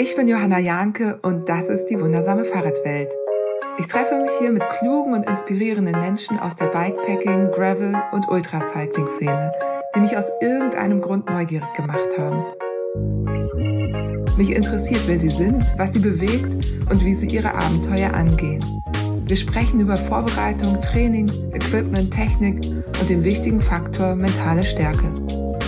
Ich bin Johanna Jahnke und das ist die wundersame Fahrradwelt. Ich treffe mich hier mit klugen und inspirierenden Menschen aus der Bikepacking, Gravel und Ultracycling-Szene, die mich aus irgendeinem Grund neugierig gemacht haben. Mich interessiert, wer sie sind, was sie bewegt und wie sie ihre Abenteuer angehen. Wir sprechen über Vorbereitung, Training, Equipment, Technik und den wichtigen Faktor mentale Stärke.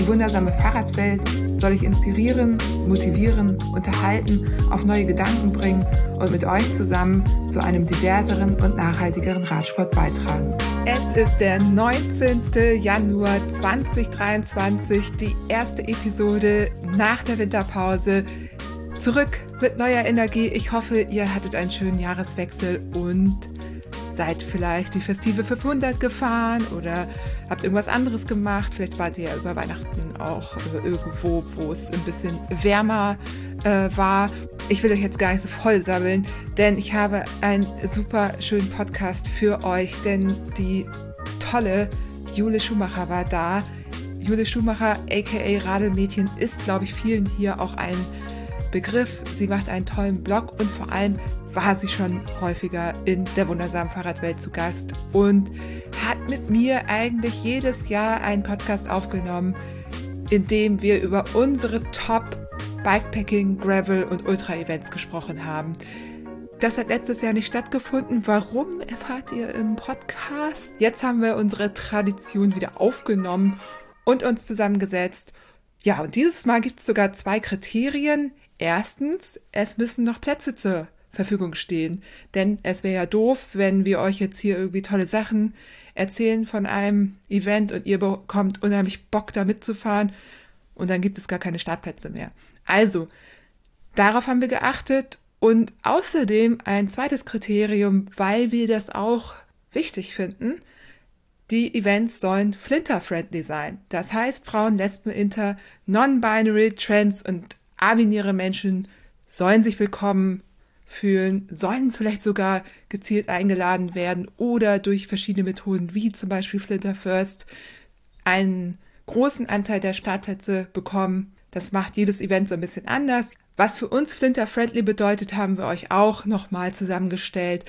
Die wundersame Fahrradwelt soll ich inspirieren, motivieren, unterhalten, auf neue Gedanken bringen und mit euch zusammen zu einem diverseren und nachhaltigeren Radsport beitragen. Es ist der 19. Januar 2023, die erste Episode nach der Winterpause. Zurück mit neuer Energie. Ich hoffe, ihr hattet einen schönen Jahreswechsel und seid vielleicht die Festive 500 gefahren oder habt irgendwas anderes gemacht. Vielleicht wart ihr ja über Weihnachten auch irgendwo, wo es ein bisschen wärmer äh, war. Ich will euch jetzt gar nicht so voll sammeln, denn ich habe einen super schönen Podcast für euch, denn die tolle Jule Schumacher war da. Jule Schumacher, aka Radelmädchen, ist, glaube ich, vielen hier auch ein Begriff. Sie macht einen tollen Blog und vor allem war sie schon häufiger in der wundersamen Fahrradwelt zu Gast und hat mit mir eigentlich jedes Jahr einen Podcast aufgenommen, in dem wir über unsere Top Bikepacking, Gravel und Ultra-Events gesprochen haben. Das hat letztes Jahr nicht stattgefunden. Warum erfahrt ihr im Podcast? Jetzt haben wir unsere Tradition wieder aufgenommen und uns zusammengesetzt. Ja, und dieses Mal gibt es sogar zwei Kriterien. Erstens, es müssen noch Plätze zur Verfügung stehen. Denn es wäre ja doof, wenn wir euch jetzt hier irgendwie tolle Sachen erzählen von einem Event und ihr bekommt unheimlich Bock da mitzufahren und dann gibt es gar keine Startplätze mehr. Also, darauf haben wir geachtet und außerdem ein zweites Kriterium, weil wir das auch wichtig finden, die Events sollen flinter-friendly sein. Das heißt, Frauen, Lesben, Inter, Non-Binary, Trans und abinäre Menschen sollen sich willkommen fühlen, sollen vielleicht sogar gezielt eingeladen werden oder durch verschiedene Methoden wie zum Beispiel Flinter First einen großen Anteil der Startplätze bekommen. Das macht jedes Event so ein bisschen anders. Was für uns Flinter Friendly bedeutet, haben wir euch auch nochmal zusammengestellt.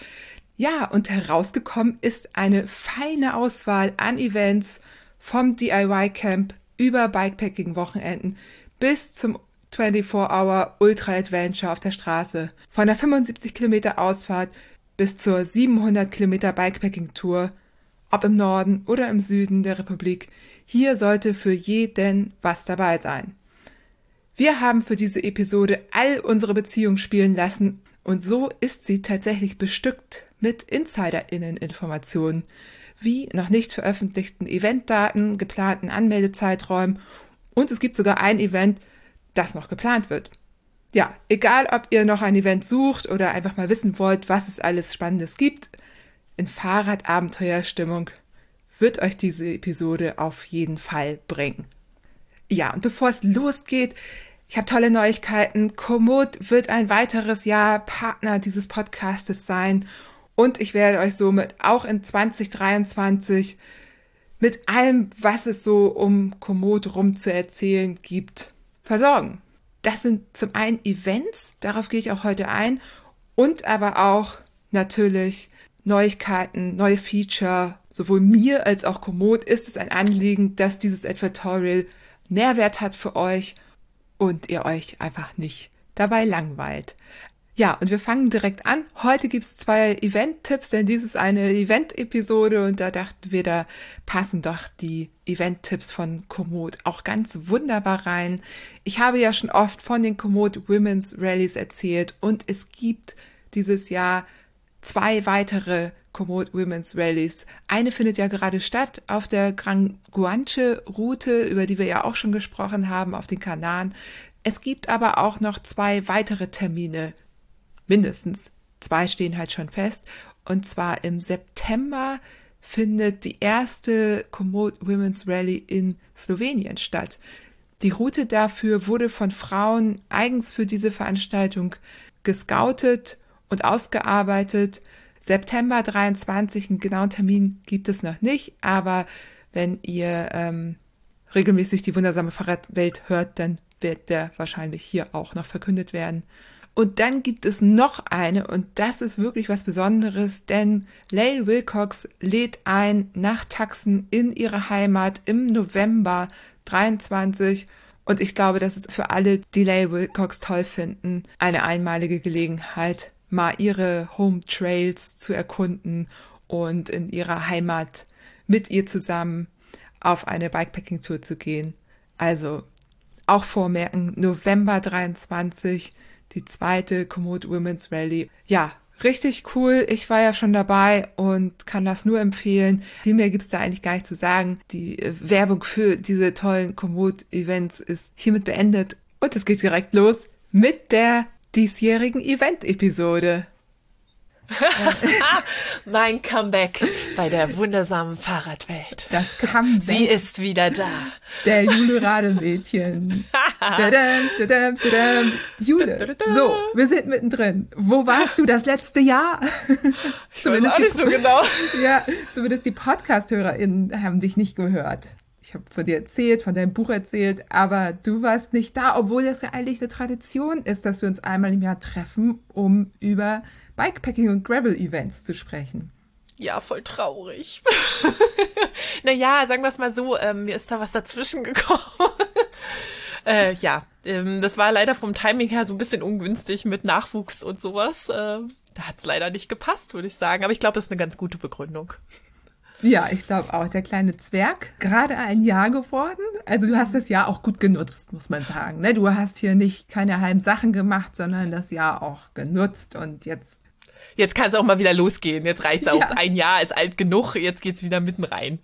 Ja, und herausgekommen ist eine feine Auswahl an Events vom DIY Camp über Bikepacking Wochenenden bis zum 24-Hour Ultra Adventure auf der Straße. Von der 75 Kilometer Ausfahrt bis zur 700 Kilometer Bikepacking Tour, ob im Norden oder im Süden der Republik, hier sollte für jeden was dabei sein. Wir haben für diese Episode all unsere Beziehungen spielen lassen und so ist sie tatsächlich bestückt mit Insiderinnen-Informationen, wie noch nicht veröffentlichten Eventdaten, geplanten Anmeldezeiträumen und es gibt sogar ein Event, das noch geplant wird. Ja, egal ob ihr noch ein Event sucht oder einfach mal wissen wollt, was es alles Spannendes gibt, in Fahrradabenteuerstimmung wird euch diese Episode auf jeden Fall bringen. Ja, und bevor es losgeht, ich habe tolle Neuigkeiten. Komoot wird ein weiteres Jahr Partner dieses Podcastes sein und ich werde euch somit auch in 2023 mit allem, was es so um Komoot rum zu erzählen gibt, versorgen. Das sind zum einen Events, darauf gehe ich auch heute ein, und aber auch natürlich Neuigkeiten, neue Feature. Sowohl mir als auch Komoot ist es ein Anliegen, dass dieses Advertorial Mehrwert hat für euch und ihr euch einfach nicht dabei langweilt. Ja, und wir fangen direkt an. Heute gibt's zwei Event-Tipps, denn dies ist eine Event-Episode und da dachten wir, da passen doch die Event-Tipps von Komoot auch ganz wunderbar rein. Ich habe ja schon oft von den Komoot Women's Rallies erzählt und es gibt dieses Jahr zwei weitere Komoot Women's Rallies. Eine findet ja gerade statt auf der Gran Guanche Route, über die wir ja auch schon gesprochen haben, auf den Kanaren. Es gibt aber auch noch zwei weitere Termine mindestens zwei stehen halt schon fest. Und zwar im September findet die erste Komoot Women's Rally in Slowenien statt. Die Route dafür wurde von Frauen eigens für diese Veranstaltung gescoutet und ausgearbeitet. September 23, einen genauen Termin gibt es noch nicht, aber wenn ihr ähm, regelmäßig die wundersame Fahrradwelt hört, dann wird der wahrscheinlich hier auch noch verkündet werden. Und dann gibt es noch eine, und das ist wirklich was Besonderes, denn Lael Wilcox lädt ein nach Taxen in ihre Heimat im November 23. Und ich glaube, das ist für alle, die Lael Wilcox toll finden, eine einmalige Gelegenheit, mal ihre Home Trails zu erkunden und in ihrer Heimat mit ihr zusammen auf eine Bikepacking-Tour zu gehen. Also auch vormerken, November 23 die zweite Komoot Women's Rally. Ja, richtig cool. Ich war ja schon dabei und kann das nur empfehlen. Viel mehr gibt's da eigentlich gar nicht zu sagen. Die äh, Werbung für diese tollen Komoot-Events ist hiermit beendet und es geht direkt los mit der diesjährigen Event-Episode. mein Comeback bei der wundersamen Fahrradwelt. Das Comeback. Sie ist wieder da. Der Jule Rademädchen. dadam, dadam, dadam. Jule. So, wir sind mittendrin. Wo warst du das letzte Jahr? Ich zumindest weiß auch nicht so genau. ja, zumindest die Podcast-HörerInnen haben dich nicht gehört. Ich habe von dir erzählt, von deinem Buch erzählt, aber du warst nicht da, obwohl das ja eigentlich eine Tradition ist, dass wir uns einmal im Jahr treffen, um über Bikepacking und Gravel-Events zu sprechen. Ja, voll traurig. naja, sagen wir es mal so, ähm, mir ist da was dazwischen gekommen. äh, ja, ähm, das war leider vom Timing her so ein bisschen ungünstig mit Nachwuchs und sowas. Ähm, da hat es leider nicht gepasst, würde ich sagen. Aber ich glaube, es ist eine ganz gute Begründung. Ja, ich glaube auch. Der kleine Zwerg, gerade ein Jahr geworden. Also du hast das Jahr auch gut genutzt, muss man sagen. Ne? Du hast hier nicht keine halben Sachen gemacht, sondern das Jahr auch genutzt und jetzt. Jetzt kann es auch mal wieder losgehen. Jetzt reicht es auch. Ja. Ein Jahr ist alt genug. Jetzt geht's wieder mitten rein.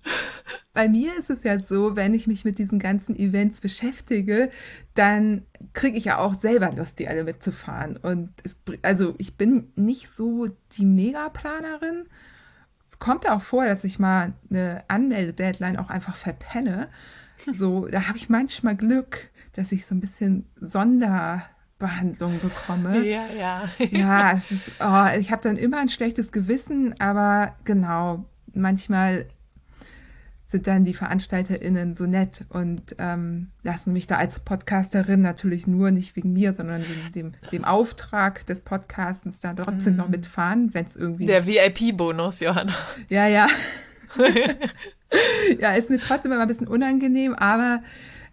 Bei mir ist es ja so, wenn ich mich mit diesen ganzen Events beschäftige, dann kriege ich ja auch selber Lust, die alle mitzufahren. Und es, also ich bin nicht so die Megaplanerin es kommt auch vor, dass ich mal eine Anmeldedeadline auch einfach verpenne. So, da habe ich manchmal Glück, dass ich so ein bisschen Sonderbehandlung bekomme. Ja, ja. ja, es ist, oh, ich habe dann immer ein schlechtes Gewissen, aber genau, manchmal sind dann die VeranstalterInnen so nett und ähm, lassen mich da als Podcasterin natürlich nur nicht wegen mir, sondern wegen dem, dem Auftrag des Podcastens da trotzdem mm. noch mitfahren, wenn es irgendwie. Der VIP-Bonus, Johanna. Ja, ja. ja, ist mir trotzdem immer ein bisschen unangenehm, aber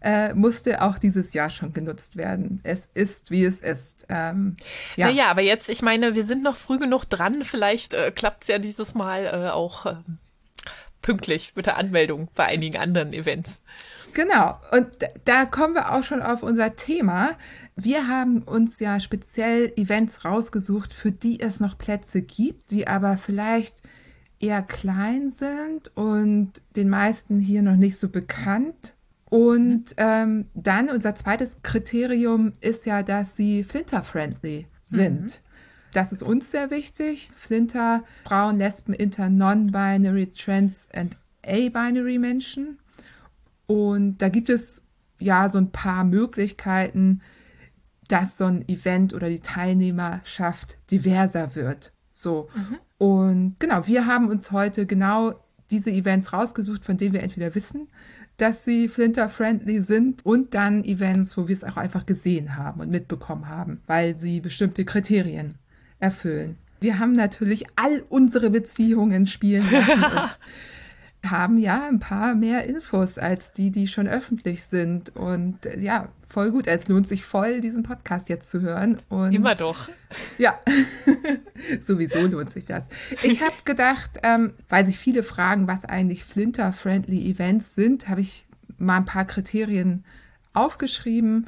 äh, musste auch dieses Jahr schon genutzt werden. Es ist, wie es ist. Ähm, ja. Naja, aber jetzt, ich meine, wir sind noch früh genug dran. Vielleicht äh, klappt es ja dieses Mal äh, auch. Äh, pünktlich mit der Anmeldung bei einigen anderen Events. Genau. Und da kommen wir auch schon auf unser Thema. Wir haben uns ja speziell Events rausgesucht, für die es noch Plätze gibt, die aber vielleicht eher klein sind und den meisten hier noch nicht so bekannt. Und ähm, dann unser zweites Kriterium ist ja, dass sie flinter-friendly sind. Mhm. Das ist uns sehr wichtig. Flinter, Frauen, Lesben, Inter, Non-Binary, Trans und A-Binary Menschen. Und da gibt es ja so ein paar Möglichkeiten, dass so ein Event oder die Teilnehmerschaft diverser wird. So. Mhm. Und genau, wir haben uns heute genau diese Events rausgesucht, von denen wir entweder wissen, dass sie flinter-friendly sind und dann Events, wo wir es auch einfach gesehen haben und mitbekommen haben, weil sie bestimmte Kriterien erfüllen. Wir haben natürlich all unsere Beziehungen spielen lassen haben ja ein paar mehr Infos als die, die schon öffentlich sind. Und äh, ja, voll gut. Es lohnt sich voll, diesen Podcast jetzt zu hören. Und Immer doch. Ja, sowieso lohnt sich das. Ich habe gedacht, ähm, weil sich viele fragen, was eigentlich Flinter-friendly Events sind, habe ich mal ein paar Kriterien aufgeschrieben.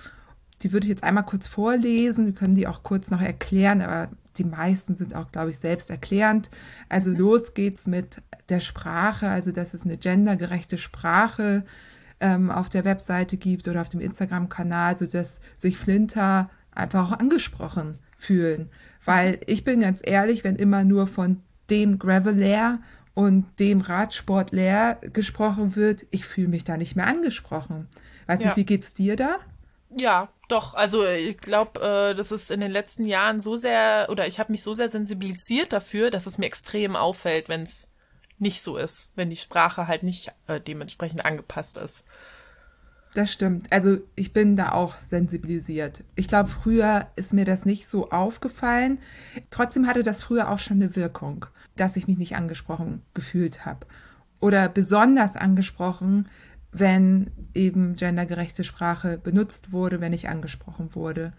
Die würde ich jetzt einmal kurz vorlesen. Wir können die auch kurz noch erklären, aber die meisten sind auch, glaube ich, selbsterklärend. Also los geht's mit der Sprache, also dass es eine gendergerechte Sprache ähm, auf der Webseite gibt oder auf dem Instagram-Kanal, sodass sich Flinter einfach auch angesprochen fühlen. Weil ich bin ganz ehrlich, wenn immer nur von dem Gravelair und dem Radsportler gesprochen wird, ich fühle mich da nicht mehr angesprochen. Weiß ja. nicht, wie geht's dir da? Ja, doch. Also ich glaube, äh, das ist in den letzten Jahren so sehr, oder ich habe mich so sehr sensibilisiert dafür, dass es mir extrem auffällt, wenn es nicht so ist, wenn die Sprache halt nicht äh, dementsprechend angepasst ist. Das stimmt. Also ich bin da auch sensibilisiert. Ich glaube, früher ist mir das nicht so aufgefallen. Trotzdem hatte das früher auch schon eine Wirkung, dass ich mich nicht angesprochen gefühlt habe. Oder besonders angesprochen, wenn eben gendergerechte Sprache benutzt wurde, wenn ich angesprochen wurde.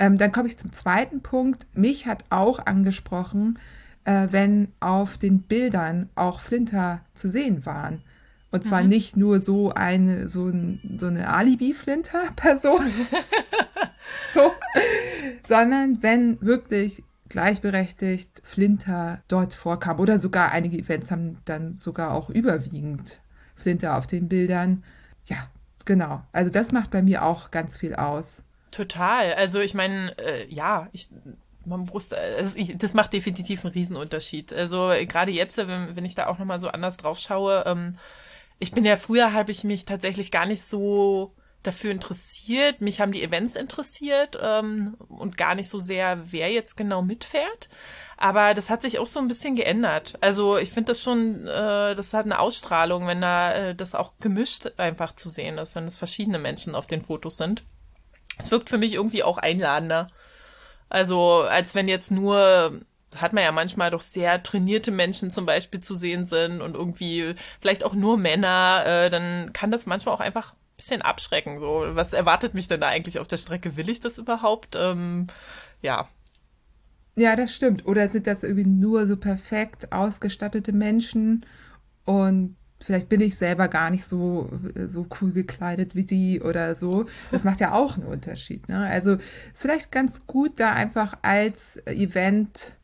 Ähm, dann komme ich zum zweiten Punkt. Mich hat auch angesprochen, äh, wenn auf den Bildern auch Flinter zu sehen waren. Und zwar mhm. nicht nur so eine, so, ein, so eine Alibi-Flinter-Person, so, sondern wenn wirklich gleichberechtigt Flinter dort vorkam oder sogar einige Events haben dann sogar auch überwiegend Flinter auf den Bildern. Ja, genau. Also das macht bei mir auch ganz viel aus. Total. Also ich meine, äh, ja, ich man Brust, also ich, das macht definitiv einen Riesenunterschied. Also gerade jetzt, wenn, wenn ich da auch nochmal so anders drauf schaue, ähm, ich bin ja früher, habe ich mich tatsächlich gar nicht so dafür interessiert. Mich haben die Events interessiert ähm, und gar nicht so sehr, wer jetzt genau mitfährt. Aber das hat sich auch so ein bisschen geändert. Also ich finde das schon, äh, das hat eine Ausstrahlung, wenn da äh, das auch gemischt einfach zu sehen ist, wenn es verschiedene Menschen auf den Fotos sind. Es wirkt für mich irgendwie auch einladender. Also als wenn jetzt nur hat man ja manchmal doch sehr trainierte Menschen zum Beispiel zu sehen sind und irgendwie vielleicht auch nur Männer, äh, dann kann das manchmal auch einfach ein bisschen abschrecken. So, was erwartet mich denn da eigentlich auf der Strecke? Will ich das überhaupt? Ähm, ja. Ja, das stimmt. Oder sind das irgendwie nur so perfekt ausgestattete Menschen und vielleicht bin ich selber gar nicht so, so cool gekleidet wie die oder so. Das macht ja auch einen Unterschied. Ne? Also ist vielleicht ganz gut, da einfach als Event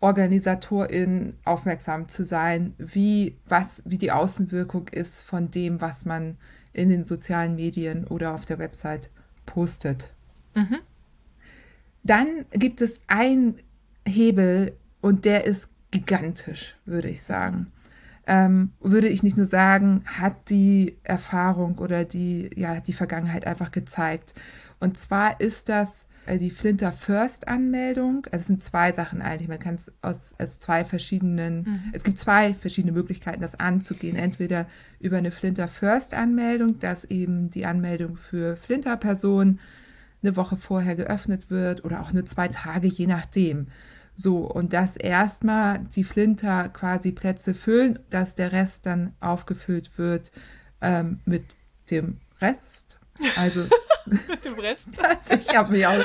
Organisatorin aufmerksam zu sein, wie, was, wie die Außenwirkung ist von dem, was man in den sozialen Medien oder auf der Website postet. Mhm. Dann gibt es einen Hebel und der ist gigantisch, würde ich sagen. Ähm, würde ich nicht nur sagen, hat die Erfahrung oder die, ja, die Vergangenheit einfach gezeigt. Und zwar ist das äh, die Flinter First Anmeldung. Also es sind zwei Sachen eigentlich. Man kann es aus, aus zwei verschiedenen, mhm. es gibt zwei verschiedene Möglichkeiten, das anzugehen. Entweder über eine Flinter First Anmeldung, dass eben die Anmeldung für Flinter Personen eine Woche vorher geöffnet wird oder auch nur zwei Tage, je nachdem. So, und dass erstmal die Flinter quasi Plätze füllen, dass der Rest dann aufgefüllt wird ähm, mit dem Rest. Also mit dem Rest. also ich habe mich auch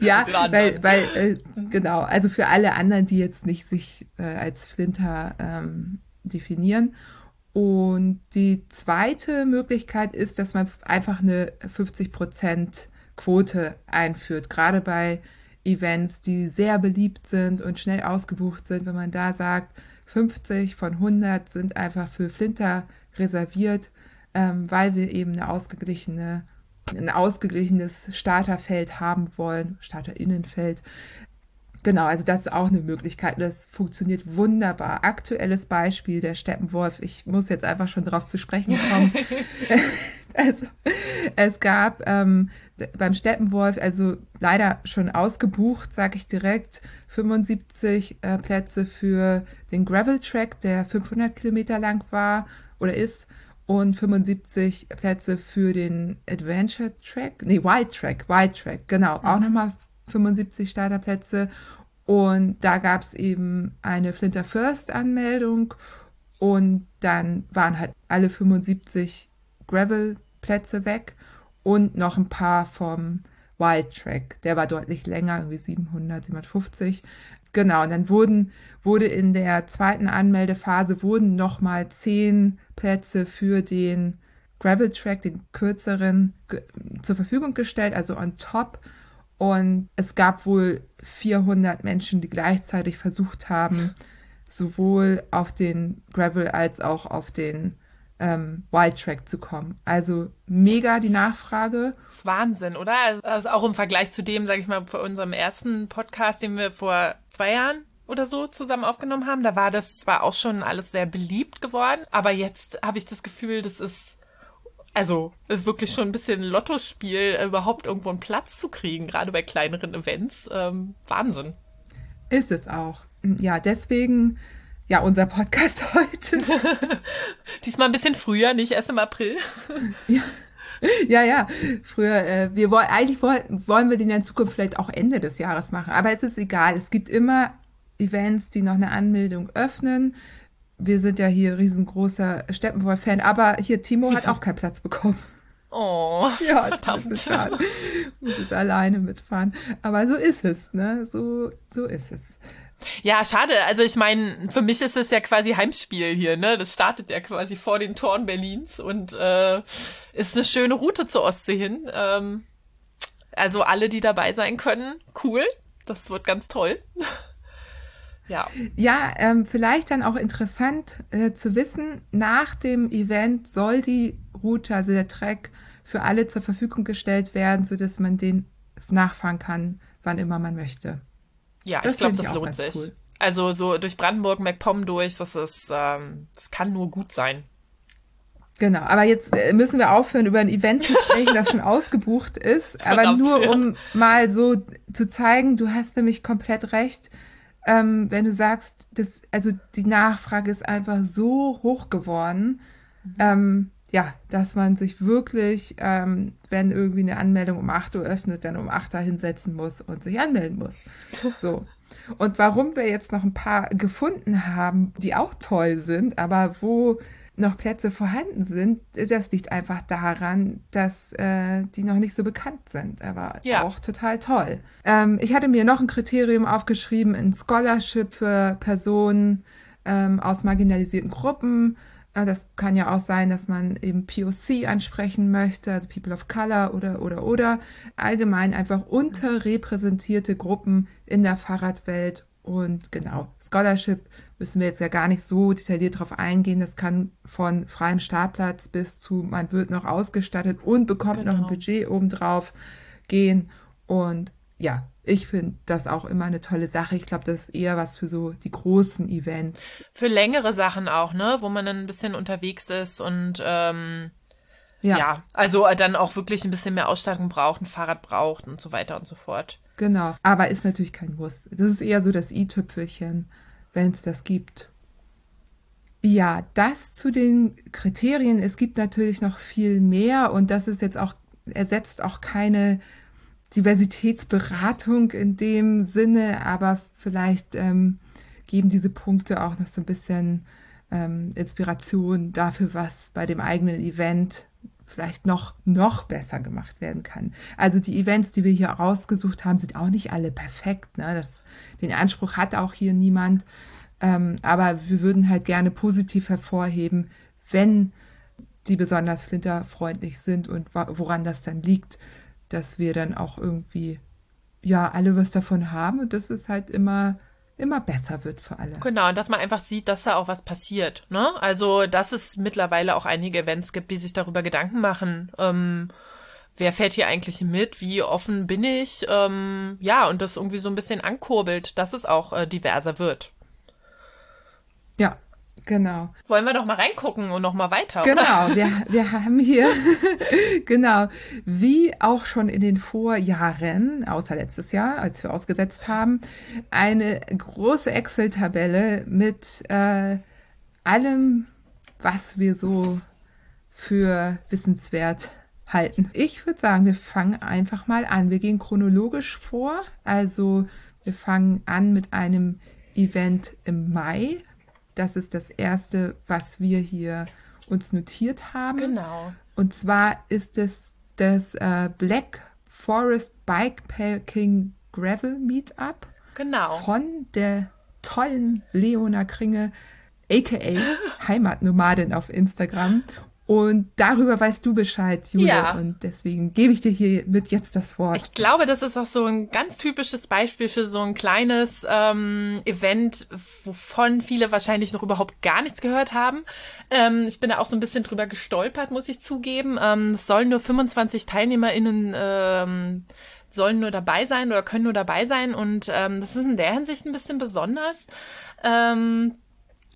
ja, weil, weil äh, genau, also für alle anderen, die jetzt nicht sich äh, als Flinter ähm, definieren. Und die zweite Möglichkeit ist, dass man einfach eine 50% Quote einführt, gerade bei Events, die sehr beliebt sind und schnell ausgebucht sind, wenn man da sagt, 50 von 100 sind einfach für Flinter reserviert, ähm, weil wir eben eine ausgeglichene, ein ausgeglichenes Starterfeld haben wollen, Starterinnenfeld. Genau, also das ist auch eine Möglichkeit. Das funktioniert wunderbar. Aktuelles Beispiel der Steppenwolf. Ich muss jetzt einfach schon drauf zu sprechen kommen. also, es gab ähm, beim Steppenwolf, also leider schon ausgebucht, sage ich direkt, 75 äh, Plätze für den Gravel Track, der 500 Kilometer lang war oder ist und 75 Plätze für den Adventure Track, nee, Wild Track, Wild Track, genau, mhm. auch nochmal 75 Starterplätze. Und da gab es eben eine Flinter First Anmeldung und dann waren halt alle 75 Gravel-Plätze weg und noch ein paar vom Wild Track. Der war deutlich länger, irgendwie 700, 750. Genau, und dann wurden, wurde in der zweiten Anmeldephase wurden nochmal zehn Plätze für den Gravel Track, den kürzeren, zur Verfügung gestellt, also on top. Und es gab wohl 400 Menschen, die gleichzeitig versucht haben, sowohl auf den Gravel als auch auf den ähm, Wild Track zu kommen. Also mega die Nachfrage. Das ist Wahnsinn, oder? Also auch im Vergleich zu dem, sage ich mal, vor unserem ersten Podcast, den wir vor zwei Jahren oder so zusammen aufgenommen haben. Da war das zwar auch schon alles sehr beliebt geworden, aber jetzt habe ich das Gefühl, das ist also wirklich schon ein bisschen Lottospiel, überhaupt irgendwo einen Platz zu kriegen, gerade bei kleineren Events. Ähm, Wahnsinn. Ist es auch. Ja, deswegen ja, unser Podcast heute. Diesmal ein bisschen früher, nicht erst im April. ja. ja, ja. Früher, äh, wir wollen eigentlich wollen, wollen wir den ja in Zukunft vielleicht auch Ende des Jahres machen. Aber es ist egal. Es gibt immer Events, die noch eine Anmeldung öffnen. Wir sind ja hier riesengroßer Steppenwolf-Fan, aber hier Timo hat auch keinen Platz bekommen. Oh, ja, ist ein bisschen schade. Muss jetzt alleine mitfahren. Aber so ist es, ne? So, so ist es. Ja, schade. Also ich meine, für mich ist es ja quasi Heimspiel hier, ne? Das startet ja quasi vor den Toren Berlins und äh, ist eine schöne Route zur Ostsee hin. Ähm, also alle, die dabei sein können, cool. Das wird ganz toll. ja. Ja, ähm, vielleicht dann auch interessant äh, zu wissen, nach dem Event soll die Route, also der Track, für alle zur Verfügung gestellt werden, so dass man den nachfahren kann, wann immer man möchte. Ja, das ich glaube, das lohnt sich. Cool. Also so durch Brandenburg, MacPom durch, das ist, ähm, das kann nur gut sein. Genau, aber jetzt äh, müssen wir aufhören, über ein Event zu sprechen, das schon ausgebucht ist. Aber Verdammt, nur um mal so zu zeigen, du hast nämlich komplett recht, ähm, wenn du sagst, dass, also die Nachfrage ist einfach so hoch geworden. Mhm. Ähm, ja, dass man sich wirklich, ähm, wenn irgendwie eine Anmeldung um 8 Uhr öffnet, dann um 8 Uhr hinsetzen muss und sich anmelden muss. So. Und warum wir jetzt noch ein paar gefunden haben, die auch toll sind, aber wo noch Plätze vorhanden sind, das liegt einfach daran, dass äh, die noch nicht so bekannt sind. Aber ja. auch total toll. Ähm, ich hatte mir noch ein Kriterium aufgeschrieben, ein Scholarship für Personen ähm, aus marginalisierten Gruppen das kann ja auch sein, dass man eben POC ansprechen möchte, also People of Color oder, oder, oder. Allgemein einfach unterrepräsentierte Gruppen in der Fahrradwelt. Und genau, Scholarship müssen wir jetzt ja gar nicht so detailliert drauf eingehen. Das kann von freiem Startplatz bis zu, man wird noch ausgestattet und bekommt genau. noch ein genau. Budget obendrauf gehen. Und ja, ich finde das auch immer eine tolle Sache. Ich glaube, das ist eher was für so die großen Events. Für längere Sachen auch, ne? Wo man dann ein bisschen unterwegs ist und ähm, ja. ja, also dann auch wirklich ein bisschen mehr Ausstattung braucht, ein Fahrrad braucht und so weiter und so fort. Genau, aber ist natürlich kein Muss. Das ist eher so das i-Tüpfelchen, wenn es das gibt. Ja, das zu den Kriterien. Es gibt natürlich noch viel mehr und das ist jetzt auch, ersetzt auch keine Diversitätsberatung in dem Sinne, aber vielleicht ähm, geben diese Punkte auch noch so ein bisschen ähm, Inspiration dafür, was bei dem eigenen Event vielleicht noch, noch besser gemacht werden kann. Also die Events, die wir hier rausgesucht haben, sind auch nicht alle perfekt. Ne? Das, den Anspruch hat auch hier niemand. Ähm, aber wir würden halt gerne positiv hervorheben, wenn die besonders flinterfreundlich sind und woran das dann liegt dass wir dann auch irgendwie ja alle was davon haben und dass es halt immer immer besser wird für alle. Genau, und dass man einfach sieht, dass da auch was passiert. Ne? Also, dass es mittlerweile auch einige Events gibt, die sich darüber Gedanken machen. Ähm, wer fährt hier eigentlich mit? Wie offen bin ich? Ähm, ja, und das irgendwie so ein bisschen ankurbelt, dass es auch äh, diverser wird. Genau. Wollen wir doch mal reingucken und noch mal weiter. Genau, wir, wir haben hier, genau, wie auch schon in den Vorjahren, außer letztes Jahr, als wir ausgesetzt haben, eine große Excel-Tabelle mit äh, allem, was wir so für wissenswert halten. Ich würde sagen, wir fangen einfach mal an. Wir gehen chronologisch vor. Also wir fangen an mit einem Event im Mai das ist das erste, was wir hier uns notiert haben. Genau. Und zwar ist es das äh, Black Forest Bikepacking Gravel Meetup. Genau. Von der tollen Leona Kringe, aka Heimatnomadin auf Instagram. Und darüber weißt du Bescheid, Julia. Ja. Und deswegen gebe ich dir hier mit jetzt das Wort. Ich glaube, das ist auch so ein ganz typisches Beispiel für so ein kleines ähm, Event, wovon viele wahrscheinlich noch überhaupt gar nichts gehört haben. Ähm, ich bin da auch so ein bisschen drüber gestolpert, muss ich zugeben. Ähm, es sollen nur 25 TeilnehmerInnen ähm, sollen nur dabei sein oder können nur dabei sein. Und ähm, das ist in der Hinsicht ein bisschen besonders. Ähm,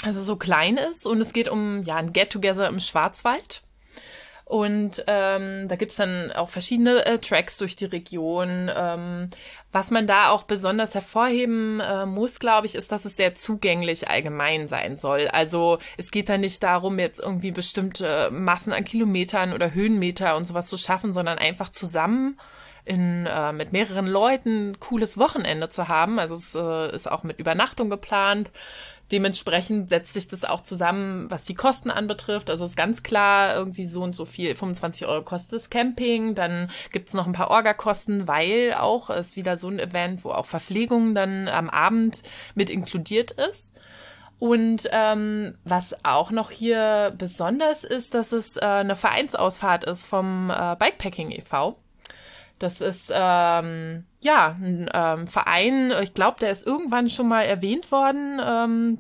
also so klein ist und es geht um ja ein Get-Together im Schwarzwald. Und ähm, da gibt's dann auch verschiedene äh, Tracks durch die Region. Ähm, was man da auch besonders hervorheben äh, muss, glaube ich, ist, dass es sehr zugänglich allgemein sein soll. Also es geht da nicht darum, jetzt irgendwie bestimmte Massen an Kilometern oder Höhenmeter und sowas zu schaffen, sondern einfach zusammen in, äh, mit mehreren Leuten cooles Wochenende zu haben. Also es äh, ist auch mit Übernachtung geplant. Dementsprechend setzt sich das auch zusammen, was die Kosten anbetrifft. Also ist ganz klar irgendwie so und so viel, 25 Euro kostet das Camping. Dann gibt's noch ein paar Orga-Kosten, weil auch ist wieder so ein Event, wo auch Verpflegung dann am Abend mit inkludiert ist. Und ähm, was auch noch hier besonders ist, dass es äh, eine Vereinsausfahrt ist vom äh, Bikepacking e.V. Das ist ähm, ja ein ähm, Verein, ich glaube, der ist irgendwann schon mal erwähnt worden. Ähm,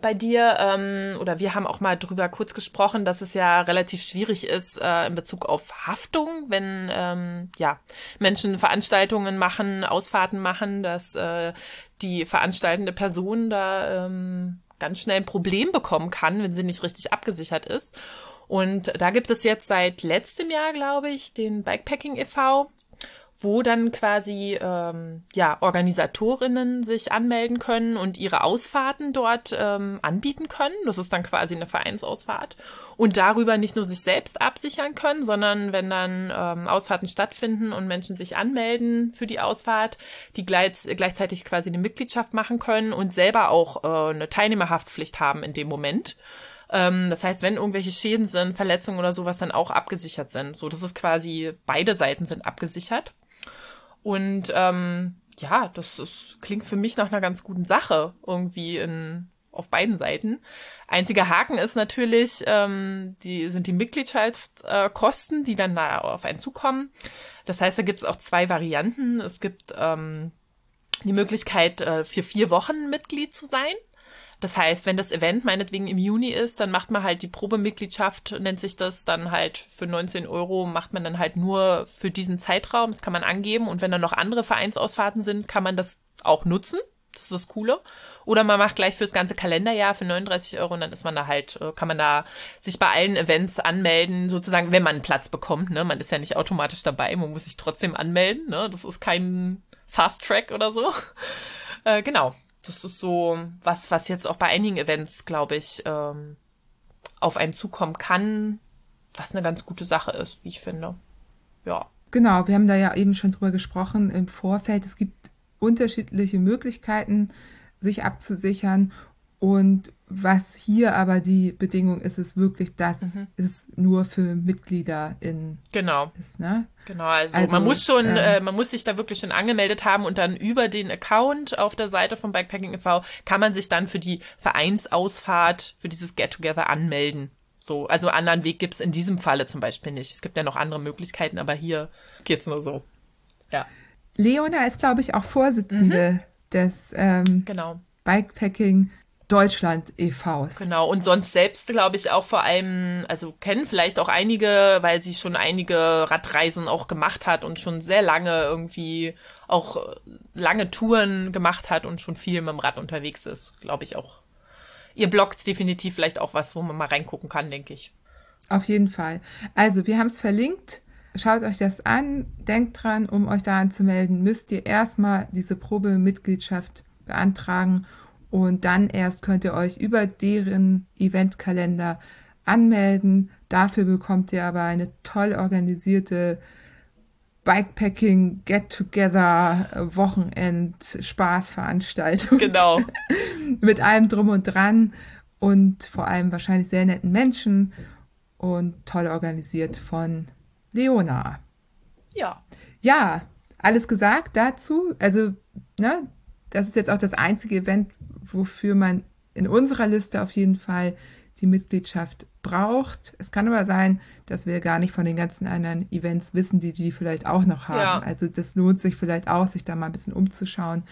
bei dir ähm, oder wir haben auch mal drüber kurz gesprochen, dass es ja relativ schwierig ist äh, in Bezug auf Haftung, wenn ähm, ja Menschen Veranstaltungen machen, Ausfahrten machen, dass äh, die veranstaltende Person da ähm, ganz schnell ein Problem bekommen kann, wenn sie nicht richtig abgesichert ist. Und da gibt es jetzt seit letztem Jahr, glaube ich, den Bikepacking e.V., wo dann quasi ähm, ja Organisatorinnen sich anmelden können und ihre Ausfahrten dort ähm, anbieten können. Das ist dann quasi eine Vereinsausfahrt und darüber nicht nur sich selbst absichern können, sondern wenn dann ähm, Ausfahrten stattfinden und Menschen sich anmelden für die Ausfahrt, die gleich, gleichzeitig quasi eine Mitgliedschaft machen können und selber auch äh, eine Teilnehmerhaftpflicht haben in dem Moment. Ähm, das heißt, wenn irgendwelche Schäden sind, Verletzungen oder sowas dann auch abgesichert sind. So, das ist quasi, beide Seiten sind abgesichert. Und ähm, ja, das ist, klingt für mich nach einer ganz guten Sache irgendwie in, auf beiden Seiten. Einziger Haken ist natürlich, ähm, die sind die Mitgliedschaftskosten, die dann da auf einen zukommen. Das heißt, da gibt es auch zwei Varianten. Es gibt ähm, die Möglichkeit, äh, für vier Wochen Mitglied zu sein. Das heißt, wenn das Event meinetwegen im Juni ist, dann macht man halt die Probemitgliedschaft, nennt sich das, dann halt für 19 Euro macht man dann halt nur für diesen Zeitraum. Das kann man angeben. Und wenn dann noch andere Vereinsausfahrten sind, kann man das auch nutzen. Das ist das Coole. Oder man macht gleich fürs ganze Kalenderjahr für 39 Euro und dann ist man da halt, äh, kann man da sich bei allen Events anmelden, sozusagen, wenn man einen Platz bekommt. Ne? Man ist ja nicht automatisch dabei, man muss sich trotzdem anmelden. Ne? Das ist kein Fast Track oder so. Äh, genau das ist so was, was jetzt auch bei einigen Events, glaube ich, ähm, auf einen zukommen kann, was eine ganz gute Sache ist, wie ich finde. Ja. Genau, wir haben da ja eben schon drüber gesprochen im Vorfeld. Es gibt unterschiedliche Möglichkeiten, sich abzusichern. Und was hier aber die Bedingung ist, ist wirklich, dass mhm. es nur für Mitglieder in genau. ist. Ne? Genau, also, also man muss schon, ähm, äh, man muss sich da wirklich schon angemeldet haben und dann über den Account auf der Seite von Bikepacking e.V. kann man sich dann für die Vereinsausfahrt, für dieses Get-Together anmelden. So, also anderen Weg gibt's in diesem Falle zum Beispiel nicht. Es gibt ja noch andere Möglichkeiten, aber hier geht's nur so. Ja. Leona ist, glaube ich, auch Vorsitzende mhm. des ähm, genau. Bikepacking Deutschland e.V.s. Genau, und sonst selbst glaube ich auch vor allem, also kennen vielleicht auch einige, weil sie schon einige Radreisen auch gemacht hat und schon sehr lange irgendwie auch lange Touren gemacht hat und schon viel mit dem Rad unterwegs ist, glaube ich auch. Ihr Blog ist definitiv vielleicht auch was, wo man mal reingucken kann, denke ich. Auf jeden Fall. Also, wir haben es verlinkt. Schaut euch das an. Denkt dran, um euch da anzumelden, müsst ihr erstmal diese Probemitgliedschaft beantragen und dann erst könnt ihr euch über deren Eventkalender anmelden. Dafür bekommt ihr aber eine toll organisierte Bikepacking Get-Together Wochenend Spaßveranstaltung. Genau. Mit allem drum und dran und vor allem wahrscheinlich sehr netten Menschen und toll organisiert von Leona. Ja. Ja, alles gesagt dazu. Also, ne, das ist jetzt auch das einzige Event, wofür man in unserer Liste auf jeden Fall die Mitgliedschaft braucht. Es kann aber sein, dass wir gar nicht von den ganzen anderen Events wissen, die die vielleicht auch noch haben. Ja. Also das lohnt sich vielleicht auch, sich da mal ein bisschen umzuschauen.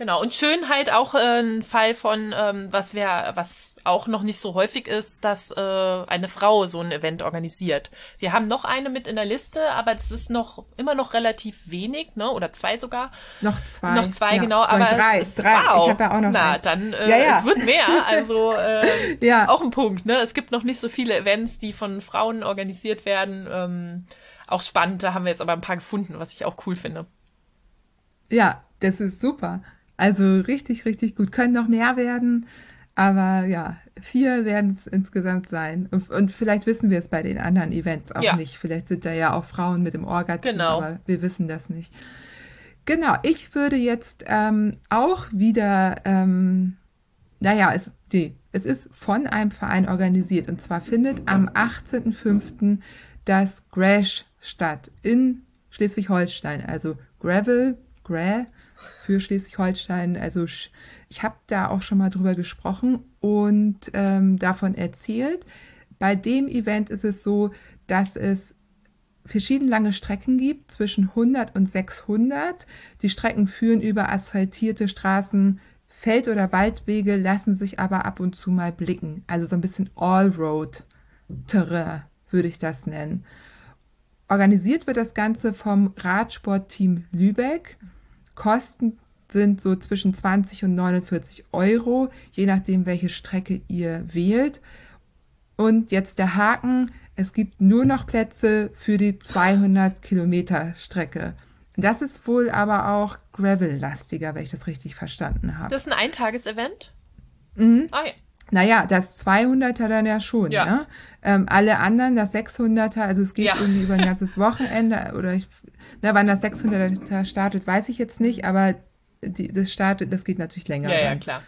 Genau, und schön halt auch äh, ein Fall von, ähm, was wir, was auch noch nicht so häufig ist, dass äh, eine Frau so ein Event organisiert. Wir haben noch eine mit in der Liste, aber das ist noch immer noch relativ wenig, ne? Oder zwei sogar. Noch zwei. Noch zwei, ja. genau. Aber drei, es drei. Wow. Ich habe ja auch noch Na, eins. dann äh, Ja, ja. es wird mehr. Also äh, Ja. auch ein Punkt, ne? Es gibt noch nicht so viele Events, die von Frauen organisiert werden. Ähm, auch spannend, da haben wir jetzt aber ein paar gefunden, was ich auch cool finde. Ja, das ist super. Also richtig, richtig gut. Können noch mehr werden, aber ja, vier werden es insgesamt sein. Und, und vielleicht wissen wir es bei den anderen Events auch Ja. nicht. Vielleicht sind da ja auch Frauen mit im Orga-Team, Genau. aber wir wissen das nicht. Genau, ich würde jetzt ähm, auch wieder, ähm, naja, es, nee, es ist von einem Verein organisiert. Und zwar findet am 18.05. das Grash statt in Schleswig-Holstein. Also Gravel, Gra für Schleswig-Holstein. Also ich habe da auch schon mal drüber gesprochen und ähm, davon erzählt. Bei dem Event ist es so, dass es verschieden lange Strecken gibt, zwischen 100 und 600. Die Strecken führen über asphaltierte Straßen, Feld- oder Waldwege, lassen sich aber ab und zu mal blicken. Also so ein bisschen Allroad-Terrain würde ich das nennen. Organisiert wird das Ganze vom Radsportteam Lübeck. Kosten sind so zwischen 20 und 49 Euro, je nachdem, welche Strecke ihr wählt. Und jetzt der Haken, es gibt nur noch Plätze für die 200 Kilometer Strecke. Das ist wohl aber auch Gravel-lastiger, wenn ich das richtig verstanden habe. Das ist ein Eintagesevent? Mhm. Ah ja. Naja, das 200er dann ja schon, Ja. ne? Ähm, alle anderen, das 600er, also es geht Ja. irgendwie über ein ganzes Wochenende oder ich, na, wann das 600er startet, weiß ich jetzt nicht, aber die, das startet, das geht natürlich länger. Ja, ja, klar.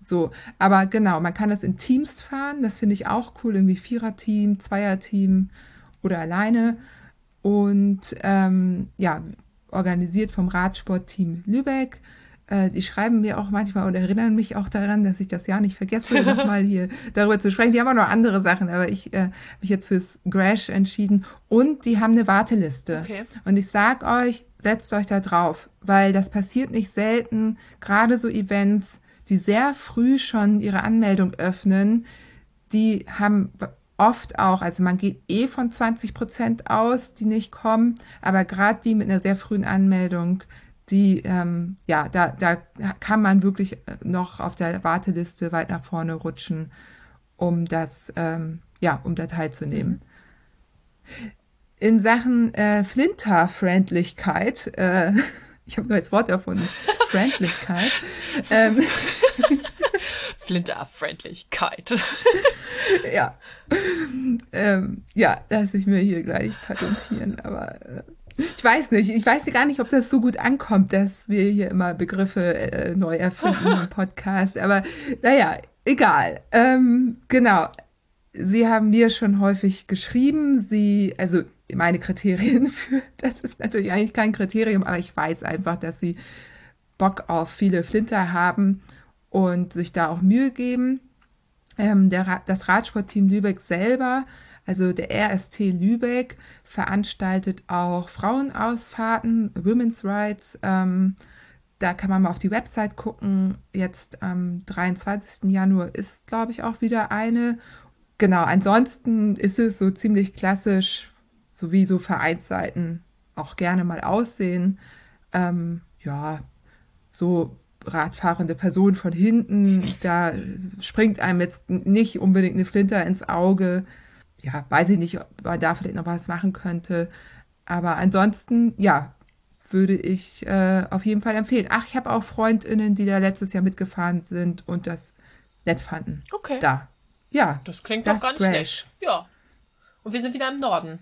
So, aber genau, man kann das in Teams fahren, das finde ich auch cool, irgendwie Viererteam, Zweierteam oder alleine. Und ähm, ja, organisiert vom Radsportteam Lübeck. Äh, die schreiben mir auch manchmal und erinnern mich auch daran, dass ich das ja nicht vergesse, nochmal hier darüber zu sprechen. Die haben auch noch andere Sachen, aber ich äh, habe mich jetzt fürs Grash entschieden. Und die haben eine Warteliste. Okay. Und ich sag euch, setzt euch da drauf, weil das passiert nicht selten. Gerade so Events, die sehr früh schon ihre Anmeldung öffnen, die haben oft auch, also man geht eh von 20 Prozent aus, die nicht kommen, aber gerade die mit einer sehr frühen Anmeldung, die, ähm, ja, da, da kann man wirklich noch auf der Warteliste weit nach vorne rutschen, um das, ähm, ja, um da teilzunehmen. In Sachen äh, Flinter-Freundlichkeit, äh, ich habe ein neues Wort erfunden, Freundlichkeit, ähm, Flinter-Freundlichkeit. ja. Ähm, ja, lasse ich mir hier gleich patentieren, aber äh, ich weiß nicht, ich weiß gar nicht, ob das so gut ankommt, dass wir hier immer Begriffe äh, neu erfinden im Podcast, aber naja, egal. Ähm, genau. Sie haben mir schon häufig geschrieben, Sie, also meine Kriterien für, das ist natürlich eigentlich kein Kriterium, aber ich weiß einfach, dass Sie Bock auf viele Flinter haben und sich da auch Mühe geben. Ähm, der, das Radsportteam Lübeck selber, also der RST Lübeck, veranstaltet auch Frauenausfahrten, Women's Rights. Ähm, da kann man mal auf die Website gucken. Jetzt am 23. Januar ist, glaube ich, auch wieder eine. Genau, ansonsten ist es so ziemlich klassisch, so wie so Vereinsseiten auch gerne mal aussehen. Ähm, ja, so radfahrende Person von hinten, da springt einem jetzt nicht unbedingt eine Flinter ins Auge. Ja, weiß ich nicht, ob man da vielleicht noch was machen könnte. Aber ansonsten, ja, würde ich äh, auf jeden Fall empfehlen. Ach, ich habe auch FreundInnen, die da letztes Jahr mitgefahren sind und das nett fanden. Okay. Da. Ja. Das klingt doch gar nicht schlecht. Ja. Und wir sind wieder im Norden.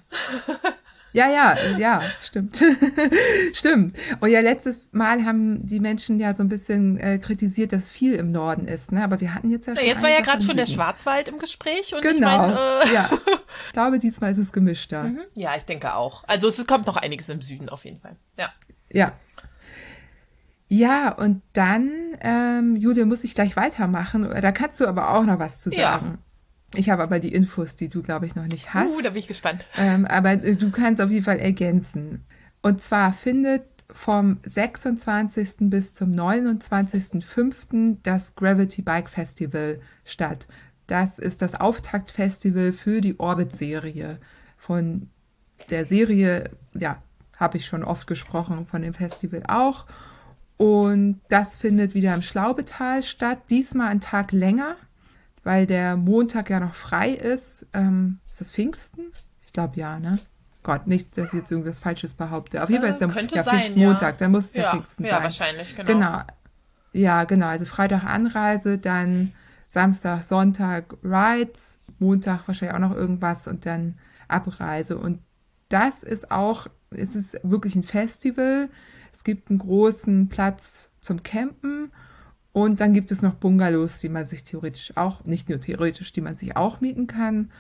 Ja, ja, ja, stimmt. stimmt. Und ja, letztes Mal haben die Menschen ja so ein bisschen äh, kritisiert, dass viel im Norden ist, ne? Aber wir hatten jetzt ja schon. jetzt war ja gerade schon der. Schwarzwald im Gespräch und Genau. ich meine, äh, ja. Ich glaube, diesmal ist es gemischter. mhm. ja, ich denke auch. Also es kommt noch einiges im Süden auf jeden Fall. Ja. Ja. Ja, und dann, ähm, Julia, muss ich gleich weitermachen. Da kannst du aber auch noch was zu Ja. Ich habe aber die Infos, die du, glaube ich, noch nicht hast. Uh, da bin ich gespannt. Ähm, aber äh, du kannst auf jeden Fall ergänzen. Und zwar findet vom 26. bis zum 29.05. das Gravity Bike Festival statt. Das ist das Auftaktfestival für die Orbit-Serie. Von der Serie, ja, habe ich schon oft gesprochen, von dem Festival auch. Und das findet wieder im Schlaubetal statt. Diesmal einen Tag länger, weil der Montag ja noch frei ist. Ähm, ist das Pfingsten? Ich glaube ja, ne? Gott, nichts, dass ich jetzt irgendwas Falsches behaupte. Auf jeden Fall ist der ja, Pfingstmontag, ja. dann muss es ja, ja Pfingsten ja, sein. Ja, wahrscheinlich, genau. Genau. Ja, genau. Also Freitag Anreise, dann Samstag, Sonntag Rides, Montag wahrscheinlich auch noch irgendwas und dann Abreise. Und das ist auch, es ist wirklich ein Festival. Es gibt einen großen Platz zum Campen und dann gibt es noch Bungalows, die man sich theoretisch auch, nicht nur theoretisch, die man sich auch mieten kann.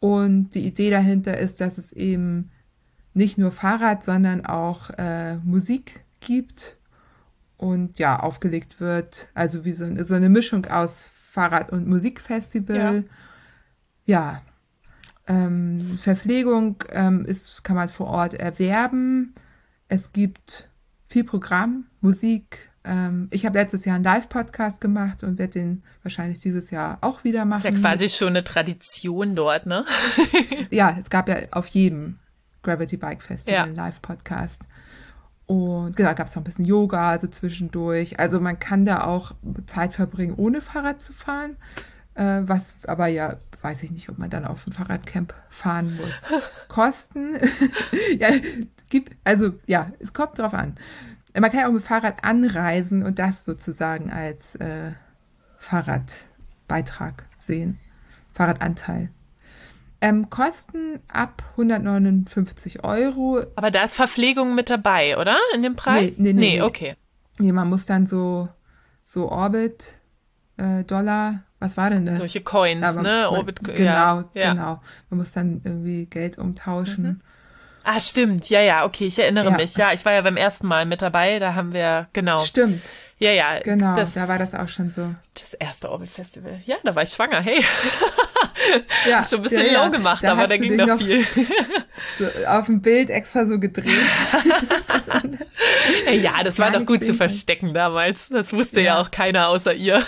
Und die Idee dahinter ist, dass es eben nicht nur Fahrrad, sondern auch äh, Musik gibt und ja, aufgelegt wird. Also wie so, so eine Mischung aus Fahrrad- und Musikfestival. Ja. ja. Ähm, Verpflegung ähm, ist, kann man vor Ort erwerben. Es gibt viel Programm, Musik. Ähm, ich habe letztes Jahr einen Live-Podcast gemacht und werde den wahrscheinlich dieses Jahr auch wieder machen. ist ja quasi schon eine Tradition dort, ne? ja, es gab ja auf jedem Gravity Bike Festival ja. einen Live-Podcast. Und genau, gab es noch ein bisschen Yoga, also zwischendurch. Also man kann da auch Zeit verbringen, ohne Fahrrad zu fahren. Äh, was aber ja, weiß ich nicht, ob man dann auf ein Fahrradcamp fahren muss. Kosten, ja, gibt, also ja, es kommt drauf an. Man kann ja auch mit Fahrrad anreisen und das sozusagen als äh, Fahrradbeitrag sehen. Fahrradanteil. Ähm, kosten ab 159 Euro. Aber da ist Verpflegung mit dabei, oder? In dem Preis? Nee, nee, nee. nee okay. Nee, man muss dann so, so Orbit, äh, Dollar, was war denn das? Solche Coins, man, ne? Orbit, genau, ja. genau. Man muss dann irgendwie Geld umtauschen. Mhm. Ah, stimmt. Ja, ja, okay, ich erinnere ja. mich. Ja, ich war ja beim ersten Mal mit dabei, da haben wir, genau. Stimmt. Ja, ja. Genau, das, da war das auch schon so. Das erste Orbit Festival. Ja, da war ich schwanger, hey. Ja, schon ein bisschen ja, low gemacht, da aber da ging noch viel. So auf dem Bild extra so gedreht. das ja, das war doch gut zu verstecken damals. Das wusste ja, ja auch keiner außer ihr.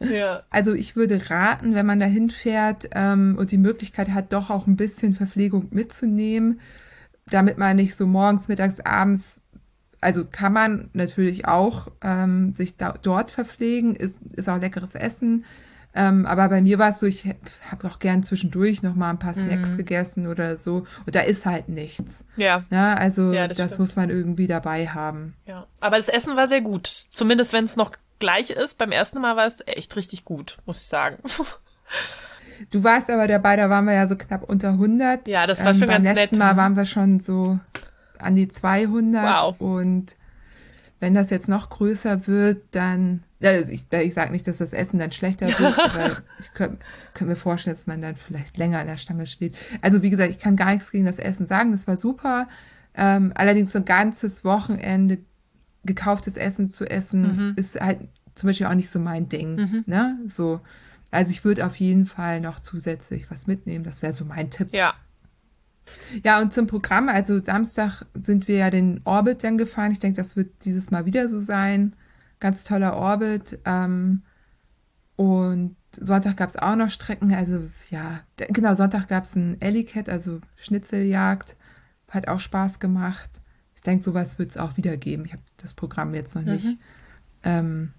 Ja. Also ich würde raten, wenn man da hinfährt ähm, und die Möglichkeit hat, doch auch ein bisschen Verpflegung mitzunehmen, damit man nicht so morgens, mittags, abends, also kann man natürlich auch ähm, sich da, dort verpflegen, ist, ist auch leckeres Essen. Ähm, aber bei mir war es so, ich habe auch gern zwischendurch noch mal ein paar Snacks mhm. gegessen oder so. Und da ist halt nichts. Ja. ja also ja, das, das muss man irgendwie dabei haben. Ja. Aber das Essen war sehr gut. Zumindest wenn es noch gleich ist. Beim ersten Mal war es echt richtig gut, muss ich sagen. Du warst aber dabei, da waren wir ja so knapp unter 100. Ja, das war schon ähm, ganz nett. Beim letzten Mal waren wir schon so an die 200. Wow. Und wenn das jetzt noch größer wird, dann, also ich, ich sage nicht, dass das Essen dann schlechter wird, aber ich könnte könnt mir vorstellen, dass man dann vielleicht länger an der Stange steht. Also wie gesagt, ich kann gar nichts gegen das Essen sagen, das war super. Ähm, allerdings so ein ganzes Wochenende gekauftes Essen zu essen, mhm. ist halt zum Beispiel auch nicht so mein Ding. Mhm. Ne? So, also ich würde auf jeden Fall noch zusätzlich was mitnehmen. Das wäre so mein Tipp. Ja. Ja, und zum Programm, also Samstag sind wir ja den Orbit dann gefahren. Ich denke, das wird dieses Mal wieder so sein. Ganz toller Orbit. Ähm, und Sonntag gab es auch noch Strecken. Also ja, genau, Sonntag gab es ein Ellicat, also Schnitzeljagd. Hat auch Spaß gemacht ich denke, sowas wird es auch wieder geben. Ich habe das Programm jetzt noch nicht. Mhm. Ähm,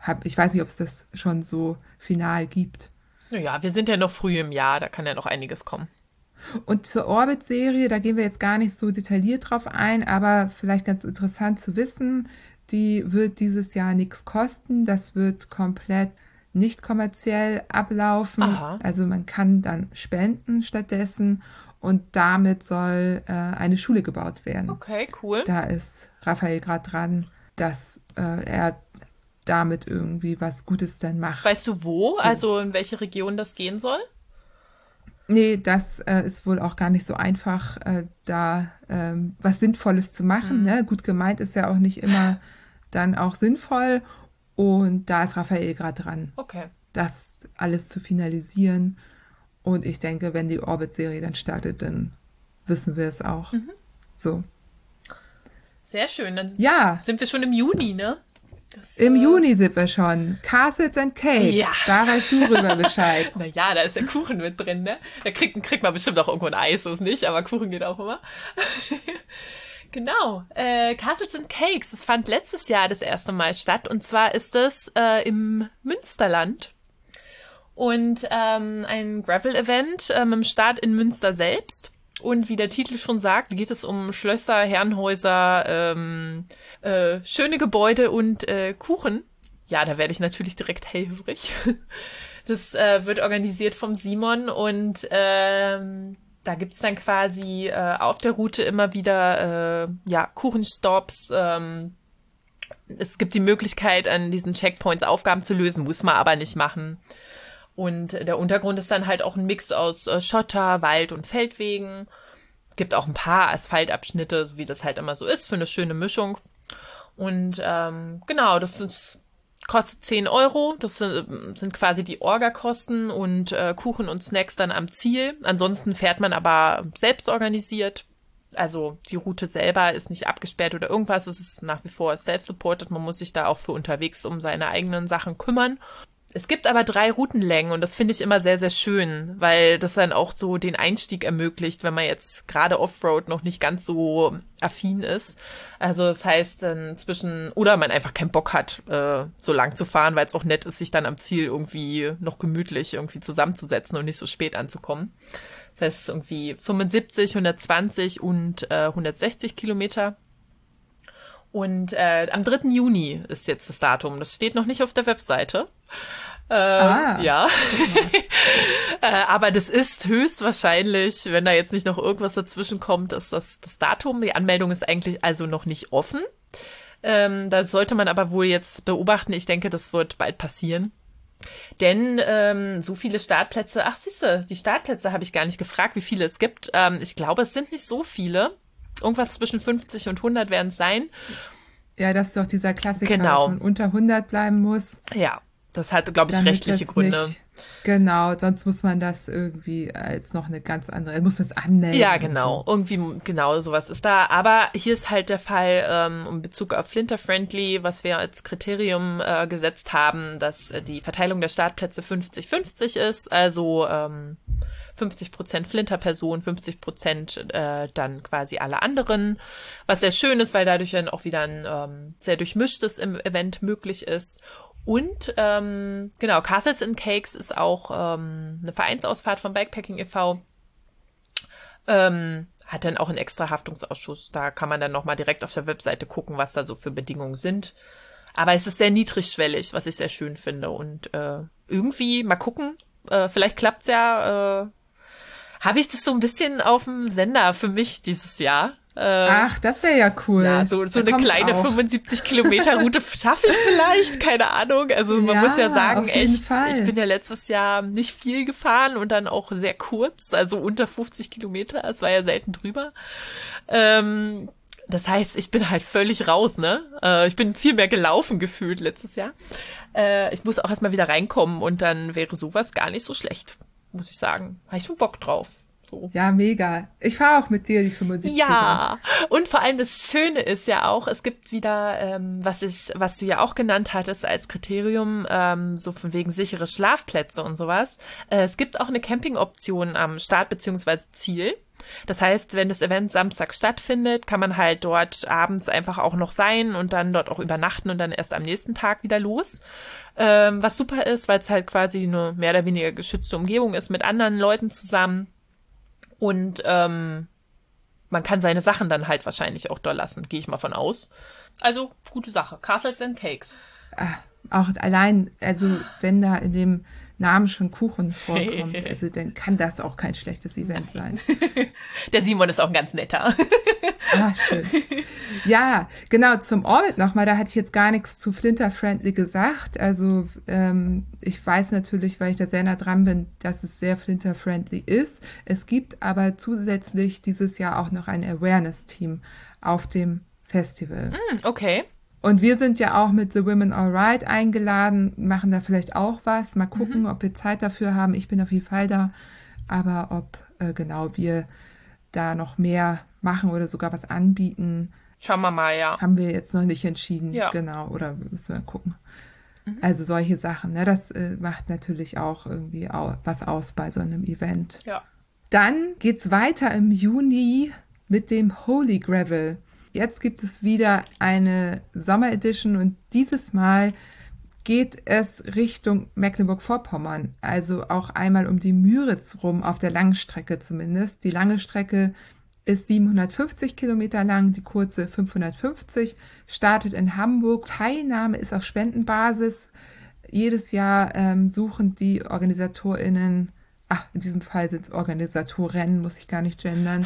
hab, ich weiß nicht, ob es das schon so final gibt. Naja, wir sind ja noch früh im Jahr, da kann ja noch einiges kommen. Und zur Orbit-Serie, da gehen wir jetzt gar nicht so detailliert drauf ein, aber vielleicht ganz interessant zu wissen, die wird dieses Jahr nichts kosten. Das wird komplett nicht kommerziell ablaufen. Aha. Also man kann dann spenden stattdessen und damit soll äh, eine Schule gebaut werden. Okay, cool. Da ist Raphael gerade dran, dass äh, er damit irgendwie was Gutes dann macht. Weißt du wo? So. Also in welche Region das gehen soll? Nee, das äh, ist wohl auch gar nicht so einfach, äh, da ähm, was Sinnvolles zu machen. Mhm. Ne? Gut gemeint ist ja auch nicht immer dann auch sinnvoll. Und da ist Raphael gerade dran, okay. das alles zu finalisieren. Und ich denke, wenn die Orbit-Serie dann startet, dann wissen wir es auch. Mhm. So. Sehr schön. Dann ja. sind wir schon im Juni, ne? Das, Im äh, Juni sind wir schon. Castles and Cake. Ja. Da weißt du rüber Bescheid. naja, da ist ja Kuchen mit drin, ne? Da kriegt, kriegt man bestimmt auch irgendwo ein Eis, so ist nicht, aber Kuchen geht auch immer. genau. Äh, Castles and Cakes, das fand letztes Jahr das erste Mal statt. Und zwar ist es äh, im Münsterland. Und ähm, ein Gravel-Event ähm, im Start in Münster selbst. Und wie der Titel schon sagt, geht es um Schlösser, Herrenhäuser, ähm, äh, schöne Gebäude und äh, Kuchen. Ja, da werde ich natürlich direkt hellhörig. Das äh, wird organisiert vom Simon und ähm, da gibt's dann quasi äh, auf der Route immer wieder äh, ja, Kuchenstops. Ähm, es gibt die Möglichkeit, an diesen Checkpoints Aufgaben zu lösen, muss man aber nicht machen. Und der Untergrund ist dann halt auch ein Mix aus äh, Schotter, Wald und Feldwegen. Gibt auch ein paar Asphaltabschnitte, so wie das halt immer so ist, für eine schöne Mischung. Und ähm, genau, das ist, kostet 10 Euro. Das sind, sind quasi die Orga-Kosten und äh, Kuchen und Snacks dann am Ziel. Ansonsten fährt man aber selbst organisiert. Also die Route selber ist nicht abgesperrt oder irgendwas. Es ist nach wie vor self-supported. Man muss sich da auch für unterwegs um seine eigenen Sachen kümmern. Es gibt aber drei Routenlängen und das finde ich immer sehr, sehr schön, weil das dann auch so den Einstieg ermöglicht, wenn man jetzt gerade Offroad noch nicht ganz so affin ist. Also das heißt dann zwischen, oder man einfach keinen Bock hat, äh, so lang zu fahren, weil es auch nett ist, sich dann am Ziel irgendwie noch gemütlich irgendwie zusammenzusetzen und nicht so spät anzukommen. Das heißt irgendwie 75, 120 und äh, 160 Kilometer. Und äh, am 3. Juni ist jetzt das Datum. Das steht noch nicht auf der Webseite. Äh, ah, ja. äh, aber das ist höchstwahrscheinlich, wenn da jetzt nicht noch irgendwas dazwischen kommt, ist das das Datum. Die Anmeldung ist eigentlich also noch nicht offen. Ähm, da sollte man aber wohl jetzt beobachten. Ich denke, das wird bald passieren. Denn ähm, so viele Startplätze, ach siehste, die Startplätze habe ich gar nicht gefragt, wie viele es gibt. Ähm, ich glaube, es sind nicht so viele. Irgendwas zwischen 50 und 100 werden es sein. Ja, das ist doch dieser Klassiker, genau. dass man unter 100 bleiben muss. Ja, das hat, glaube ich, rechtliche Gründe. Nicht, genau, sonst muss man das irgendwie als noch eine ganz andere, muss man es anmelden. Ja, genau, so. irgendwie, genau, sowas ist da. Aber hier ist halt der Fall ähm, in Bezug auf Flinter-Friendly, was wir als Kriterium äh, gesetzt haben, dass äh, die Verteilung der Startplätze 50-50 ist. Also ähm, 50 Prozent Flinter-Personen, 50 Prozent äh, dann quasi alle anderen. Was sehr schön ist, weil dadurch dann auch wieder ein ähm, sehr durchmischtes Event möglich ist. Und ähm, genau, Castles and Cakes ist auch ähm, eine Vereinsausfahrt vom Bikepacking e.V. Ähm, hat dann auch einen extra Haftungsausschuss. Da kann man dann nochmal direkt auf der Webseite gucken, was da so für Bedingungen sind. Aber es ist sehr niedrigschwellig, was ich sehr schön finde. Und äh, irgendwie, mal gucken, äh, vielleicht klappt's ja äh, habe ich das so ein bisschen auf dem Sender für mich dieses Jahr. Ähm, Ach, das wäre ja cool. Ja, so, so eine kleine auch. 75 Kilometer Route schaffe ich vielleicht, keine Ahnung. Also man ja, muss ja sagen, echt, Fall. ich bin ja letztes Jahr nicht viel gefahren und dann auch sehr kurz, also unter 50 Kilometer. Es war ja selten drüber. Ähm, das heißt, ich bin halt völlig raus, ne? Äh, ich bin viel mehr gelaufen gefühlt letztes Jahr. Äh, ich muss auch erstmal wieder reinkommen und dann wäre sowas gar nicht so schlecht muss ich sagen. Habe ich schon Bock drauf. So. Ja, mega. Ich fahre auch mit dir die 75. Ja, und vor allem das Schöne ist ja auch, es gibt wieder, ähm, was ich, was du ja auch genannt hattest als Kriterium, ähm, so von wegen sichere Schlafplätze und sowas. Äh, es gibt auch eine Campingoption am Start beziehungsweise Ziel. Das heißt, wenn das Event Samstag stattfindet, kann man halt dort abends einfach auch noch sein und dann dort auch übernachten und dann erst am nächsten Tag wieder los. Ähm, was super ist, weil es halt quasi eine mehr oder weniger geschützte Umgebung ist mit anderen Leuten zusammen. Und ähm, man kann seine Sachen dann halt wahrscheinlich auch da lassen, gehe ich mal von aus. Also, gute Sache. Castles and Cakes. Ah, auch allein, also wenn da in dem Namen schon Kuchen vorkommt, also dann kann das auch kein schlechtes Event sein. Der Simon ist auch ein ganz netter. Ah, schön. Ja, genau, zum Orbit nochmal, da hatte ich jetzt gar nichts zu Flinter Friendly gesagt. Also ähm, ich weiß natürlich, weil ich da sehr nah dran bin, dass es sehr Flinter Friendly ist. Es gibt aber zusätzlich dieses Jahr auch noch ein Awareness-Team auf dem Festival. Mm, okay. Und wir sind ja auch mit The Women Alright eingeladen, machen da vielleicht auch was. Mal gucken, mhm. ob wir Zeit dafür haben. Ich bin auf jeden Fall da. Aber ob äh, genau wir da noch mehr machen oder sogar was anbieten, Schauen wir mal, ja. Haben wir jetzt noch nicht entschieden. Ja. Genau. Oder müssen wir gucken. Also solche Sachen, ne? Das äh, macht natürlich auch irgendwie au was aus bei so einem Event. Ja. Dann geht's weiter im Juni mit dem Holy Gravel. Jetzt gibt es wieder eine Sommer Edition und dieses Mal geht es Richtung Mecklenburg-Vorpommern. Also auch einmal um die Müritz rum, auf der langen Strecke zumindest. Die lange Strecke ist 750 Kilometer lang, die kurze 550, startet in Hamburg. Teilnahme ist auf Spendenbasis. Jedes Jahr ähm, suchen die OrganisatorInnen, ach, in diesem Fall sind es Organisatoren, muss ich gar nicht gendern,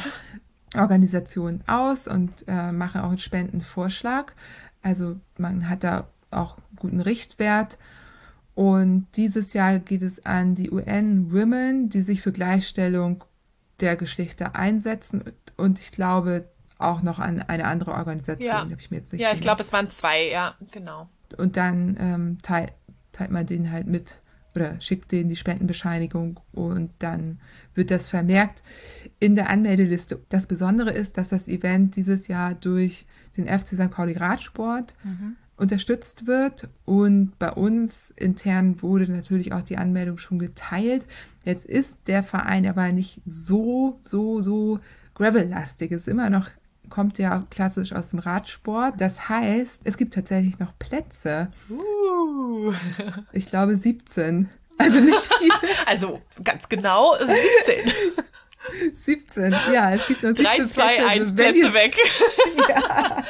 Organisationen aus und äh, machen auch einen Spendenvorschlag. Also man hat da auch guten Richtwert. Und dieses Jahr geht es an die UN Women, die sich für Gleichstellung der Geschlechter einsetzen. Und ich glaube auch noch an eine andere Organisation, Ja. habe ich mir jetzt nicht Ja, ich gemerkt. glaube, es waren zwei, ja, genau. Und dann ähm, teilt, teilt man denen halt mit oder schickt denen die Spendenbescheinigung und dann wird das vermerkt in der Anmeldeliste. Das Besondere ist, dass das Event dieses Jahr durch den FC St. Pauli Radsport unterstützt wird und bei uns intern wurde natürlich auch die Anmeldung schon geteilt. Jetzt ist der Verein aber nicht so, so, so gravel-lastig. Es ist immer noch kommt ja auch klassisch aus dem Radsport. Das heißt, es gibt tatsächlich noch Plätze. Uh. Ich glaube 17. Also nicht viele. Also ganz genau äh, 17. 17. Ja, es gibt nur 17 3, 2, Plätze. 1 Also Plätze ihr- weg.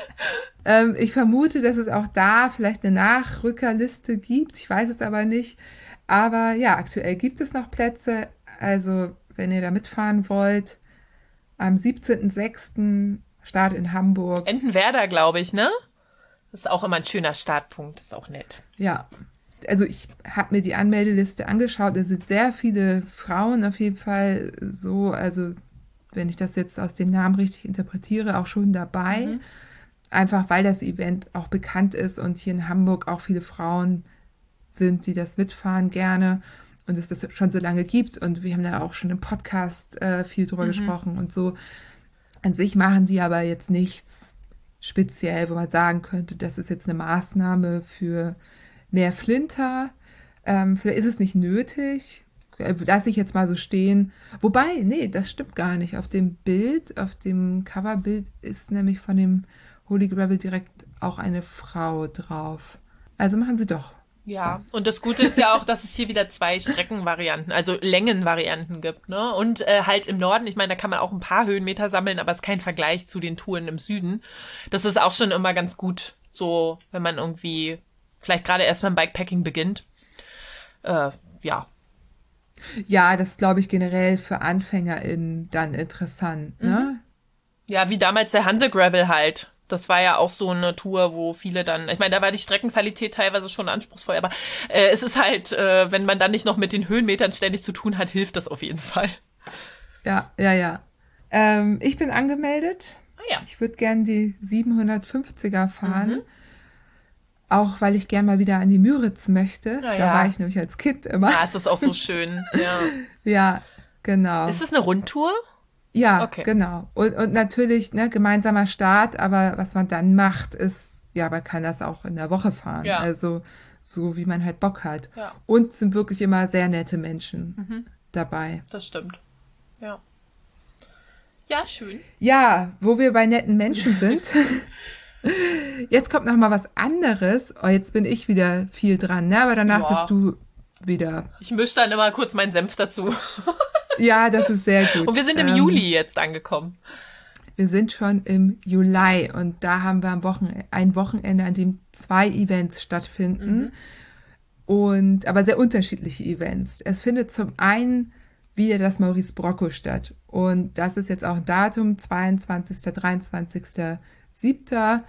Ähm, ich vermute, dass es auch da vielleicht eine Nachrückerliste gibt. Ich weiß es aber nicht. Aber ja, aktuell gibt es noch Plätze. Also, wenn ihr da mitfahren wollt, am 17.06. Start in Hamburg. Entenwerder, glaube ich, ne? Das ist auch immer ein schöner Startpunkt. Das ist auch nett. Ja, also ich habe mir die Anmeldeliste angeschaut. Es sind sehr viele Frauen auf jeden Fall so, also wenn ich das jetzt aus den Namen richtig interpretiere, auch schon dabei. Einfach weil das Event auch bekannt ist und hier in Hamburg auch viele Frauen sind, die das mitfahren gerne und es das schon so lange gibt. Und wir haben da auch schon im Podcast äh, viel drüber gesprochen und so. An sich machen die aber jetzt nichts speziell, wo man sagen könnte, das ist jetzt eine Maßnahme für mehr Flinter. Ähm, vielleicht ist es nicht nötig. Äh, Lass ich jetzt mal so stehen. Wobei, nee, das stimmt gar nicht. Auf dem Bild, auf dem Coverbild ist nämlich von dem Holy Gravel direkt auch eine Frau drauf. Also machen sie doch. Ja, Was? und das Gute ist ja auch, dass es hier wieder zwei Streckenvarianten, also Längenvarianten gibt, ne? Und äh, halt im Norden, ich meine, da kann man auch ein paar Höhenmeter sammeln, aber es ist kein Vergleich zu den Touren im Süden. Das ist auch schon immer ganz gut, so, wenn man irgendwie vielleicht gerade erst beim Bikepacking beginnt. Äh, ja, Ja, das ist, glaube ich, generell für AnfängerInnen dann interessant, ne? Ja, wie damals der Hanse Gravel halt. Das war ja auch so eine Tour, wo viele dann, ich meine, da war die Streckenqualität teilweise schon anspruchsvoll, aber äh, es ist halt, äh, wenn man dann nicht noch mit den Höhenmetern ständig zu tun hat, hilft das auf jeden Fall. Ja, ja, ja. Ähm, ich bin angemeldet. Ah ja. Ich würde gern die 750er fahren. Auch weil ich gern mal wieder an die Müritz möchte. Na da ja. war ich nämlich als Kind immer. Ja, es ist auch so schön. Ja. Ja, genau. Ist es eine Rundtour? Ja, okay. genau. Und, und natürlich, ne, gemeinsamer Start, aber was man dann macht, ist, ja, man kann das auch in der Woche fahren. Ja. Also so, wie man halt Bock hat. Ja. Und sind wirklich immer sehr nette Menschen Mhm. dabei. Das stimmt. Ja. Ja, schön. Ja, wo wir bei netten Menschen sind. Jetzt kommt noch mal was anderes. Oh, jetzt bin ich wieder viel dran, ne? Aber danach Ja. bist du wieder. Ich mische dann immer kurz meinen Senf dazu. Ja, das ist sehr gut. Und wir sind im Ähm, Juli jetzt angekommen. Wir sind schon im Juli und da haben wir am Wochen ein Wochenende, an dem zwei Events stattfinden. Und aber sehr unterschiedliche Events. Es findet zum einen wieder das Maurice Brocco statt. Und das ist jetzt auch ein Datum, 22., 23., 7.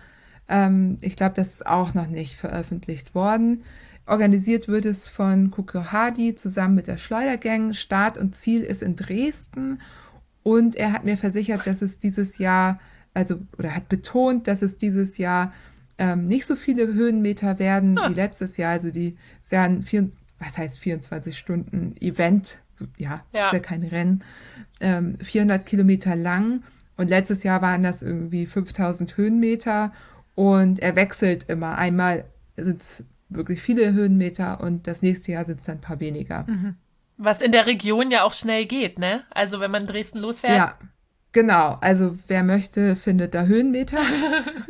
Ähm, ich glaube, das ist auch noch nicht veröffentlicht worden. Organisiert wird es von Kuko Hardy zusammen mit der Schleudergang. Start und Ziel ist in Dresden. Und er hat mir versichert, dass es dieses Jahr, also, oder hat betont, dass es dieses Jahr ähm, nicht so viele Höhenmeter werden Ah. wie letztes Jahr. Also die ist ja ein, vier, was heißt 24 Stunden Event, ja, Ja. ist ja kein Rennen, ähm, 400 Kilometer lang Und letztes Jahr waren das irgendwie 5000 Höhenmeter und er wechselt immer. Einmal sind es wirklich viele Höhenmeter und das nächste Jahr sind es dann ein paar weniger. Mhm. Was in der Region ja auch schnell geht, ne? Also wenn man Dresden losfährt. Ja, genau. Also wer möchte, findet da Höhenmeter.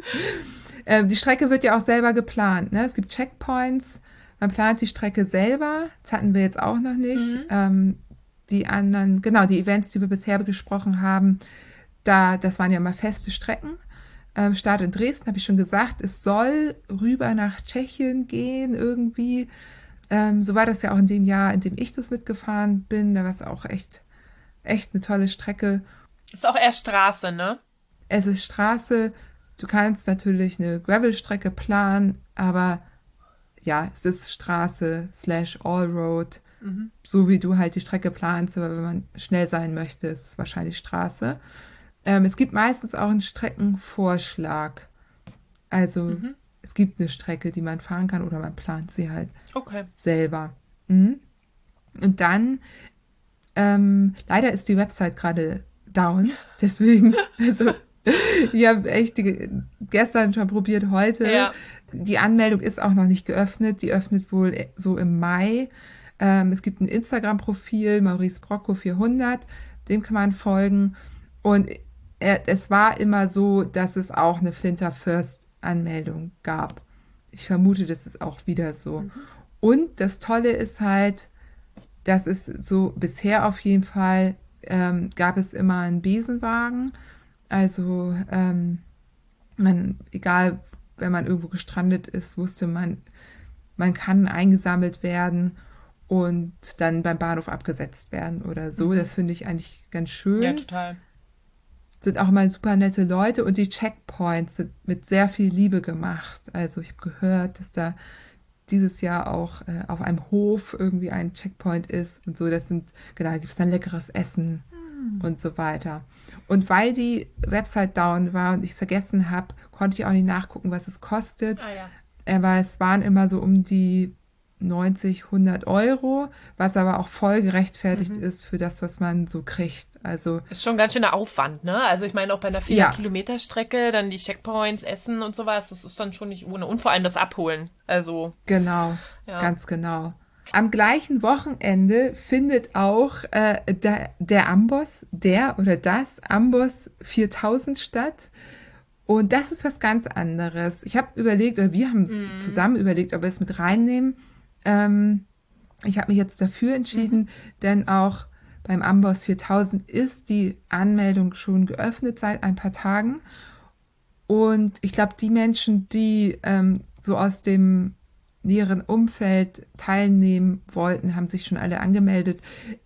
ähm, die Strecke wird ja auch selber geplant. Ne? Es gibt Checkpoints. Man plant die Strecke selber. Das hatten wir jetzt auch noch nicht. Mhm. Ähm, die anderen, genau, die Events, die wir bisher besprochen haben, da, das waren ja mal feste Strecken. Ähm, Start in Dresden, habe ich schon gesagt, es soll rüber nach Tschechien gehen irgendwie. Ähm, so war das ja auch in dem Jahr, in dem ich das mitgefahren bin. Da war es auch echt, echt eine tolle Strecke. Ist auch eher Straße, ne? Es ist Straße. Du kannst natürlich eine Gravelstrecke planen, aber ja, es ist Straße slash Allroad. Mhm. So wie du halt die Strecke planst, aber wenn man schnell sein möchte, ist es wahrscheinlich Straße. Ähm, es gibt meistens auch einen Streckenvorschlag. Also mhm. es gibt eine Strecke, die man fahren kann oder man plant sie halt okay. selber. Mhm. Und dann, ähm, leider ist die Website gerade down, deswegen, also ich habe echt die, gestern schon probiert, heute. Ja. Die Anmeldung ist auch noch nicht geöffnet. Die öffnet wohl so im Mai. Ähm, es gibt ein Instagram-Profil, Maurice Brocco 400. Dem kann man folgen. Und es war immer so, dass es auch eine Flinter First Anmeldung gab. Ich vermute, das ist auch wieder so. Mhm. Und das Tolle ist halt, dass es so bisher auf jeden Fall ähm, gab es immer einen Besenwagen. Also ähm, man, egal, wenn man irgendwo gestrandet ist, wusste man, man kann eingesammelt werden und dann beim Bahnhof abgesetzt werden oder so. Mhm. Das finde ich eigentlich ganz schön. Ja, total sind auch mal super nette Leute und die Checkpoints sind mit sehr viel Liebe gemacht. Also ich habe gehört, dass da dieses Jahr auch äh, auf einem Hof irgendwie ein Checkpoint ist und so. Das sind, genau, da gibt es dann leckeres Essen hm. und so weiter. Und weil die Website down war und ich es vergessen habe, konnte ich auch nicht nachgucken, was es kostet. Ah, ja. Aber es waren immer so um die 90, 100 Euro, was aber auch voll gerechtfertigt mhm. ist für das, was man so kriegt. Also ist schon ganz schöner Aufwand, ne? Also ich meine auch bei einer 4 ja. Kilometer Strecke, dann die Checkpoints, Essen und sowas, das ist dann schon nicht ohne und vor allem das Abholen. Also genau, ja. ganz genau. Am gleichen Wochenende findet auch äh, der, der Amboss, der oder das Amboss 4000 statt. Und das ist was ganz anderes. Ich habe überlegt, oder wir haben mm. zusammen überlegt, ob wir es mit reinnehmen. Ähm, ich habe mich jetzt dafür entschieden, mhm. denn auch beim Amboss 4000 ist die Anmeldung schon geöffnet seit ein paar Tagen. Und ich glaube, die Menschen, die ähm, so aus dem näheren Umfeld teilnehmen wollten, haben sich schon alle angemeldet.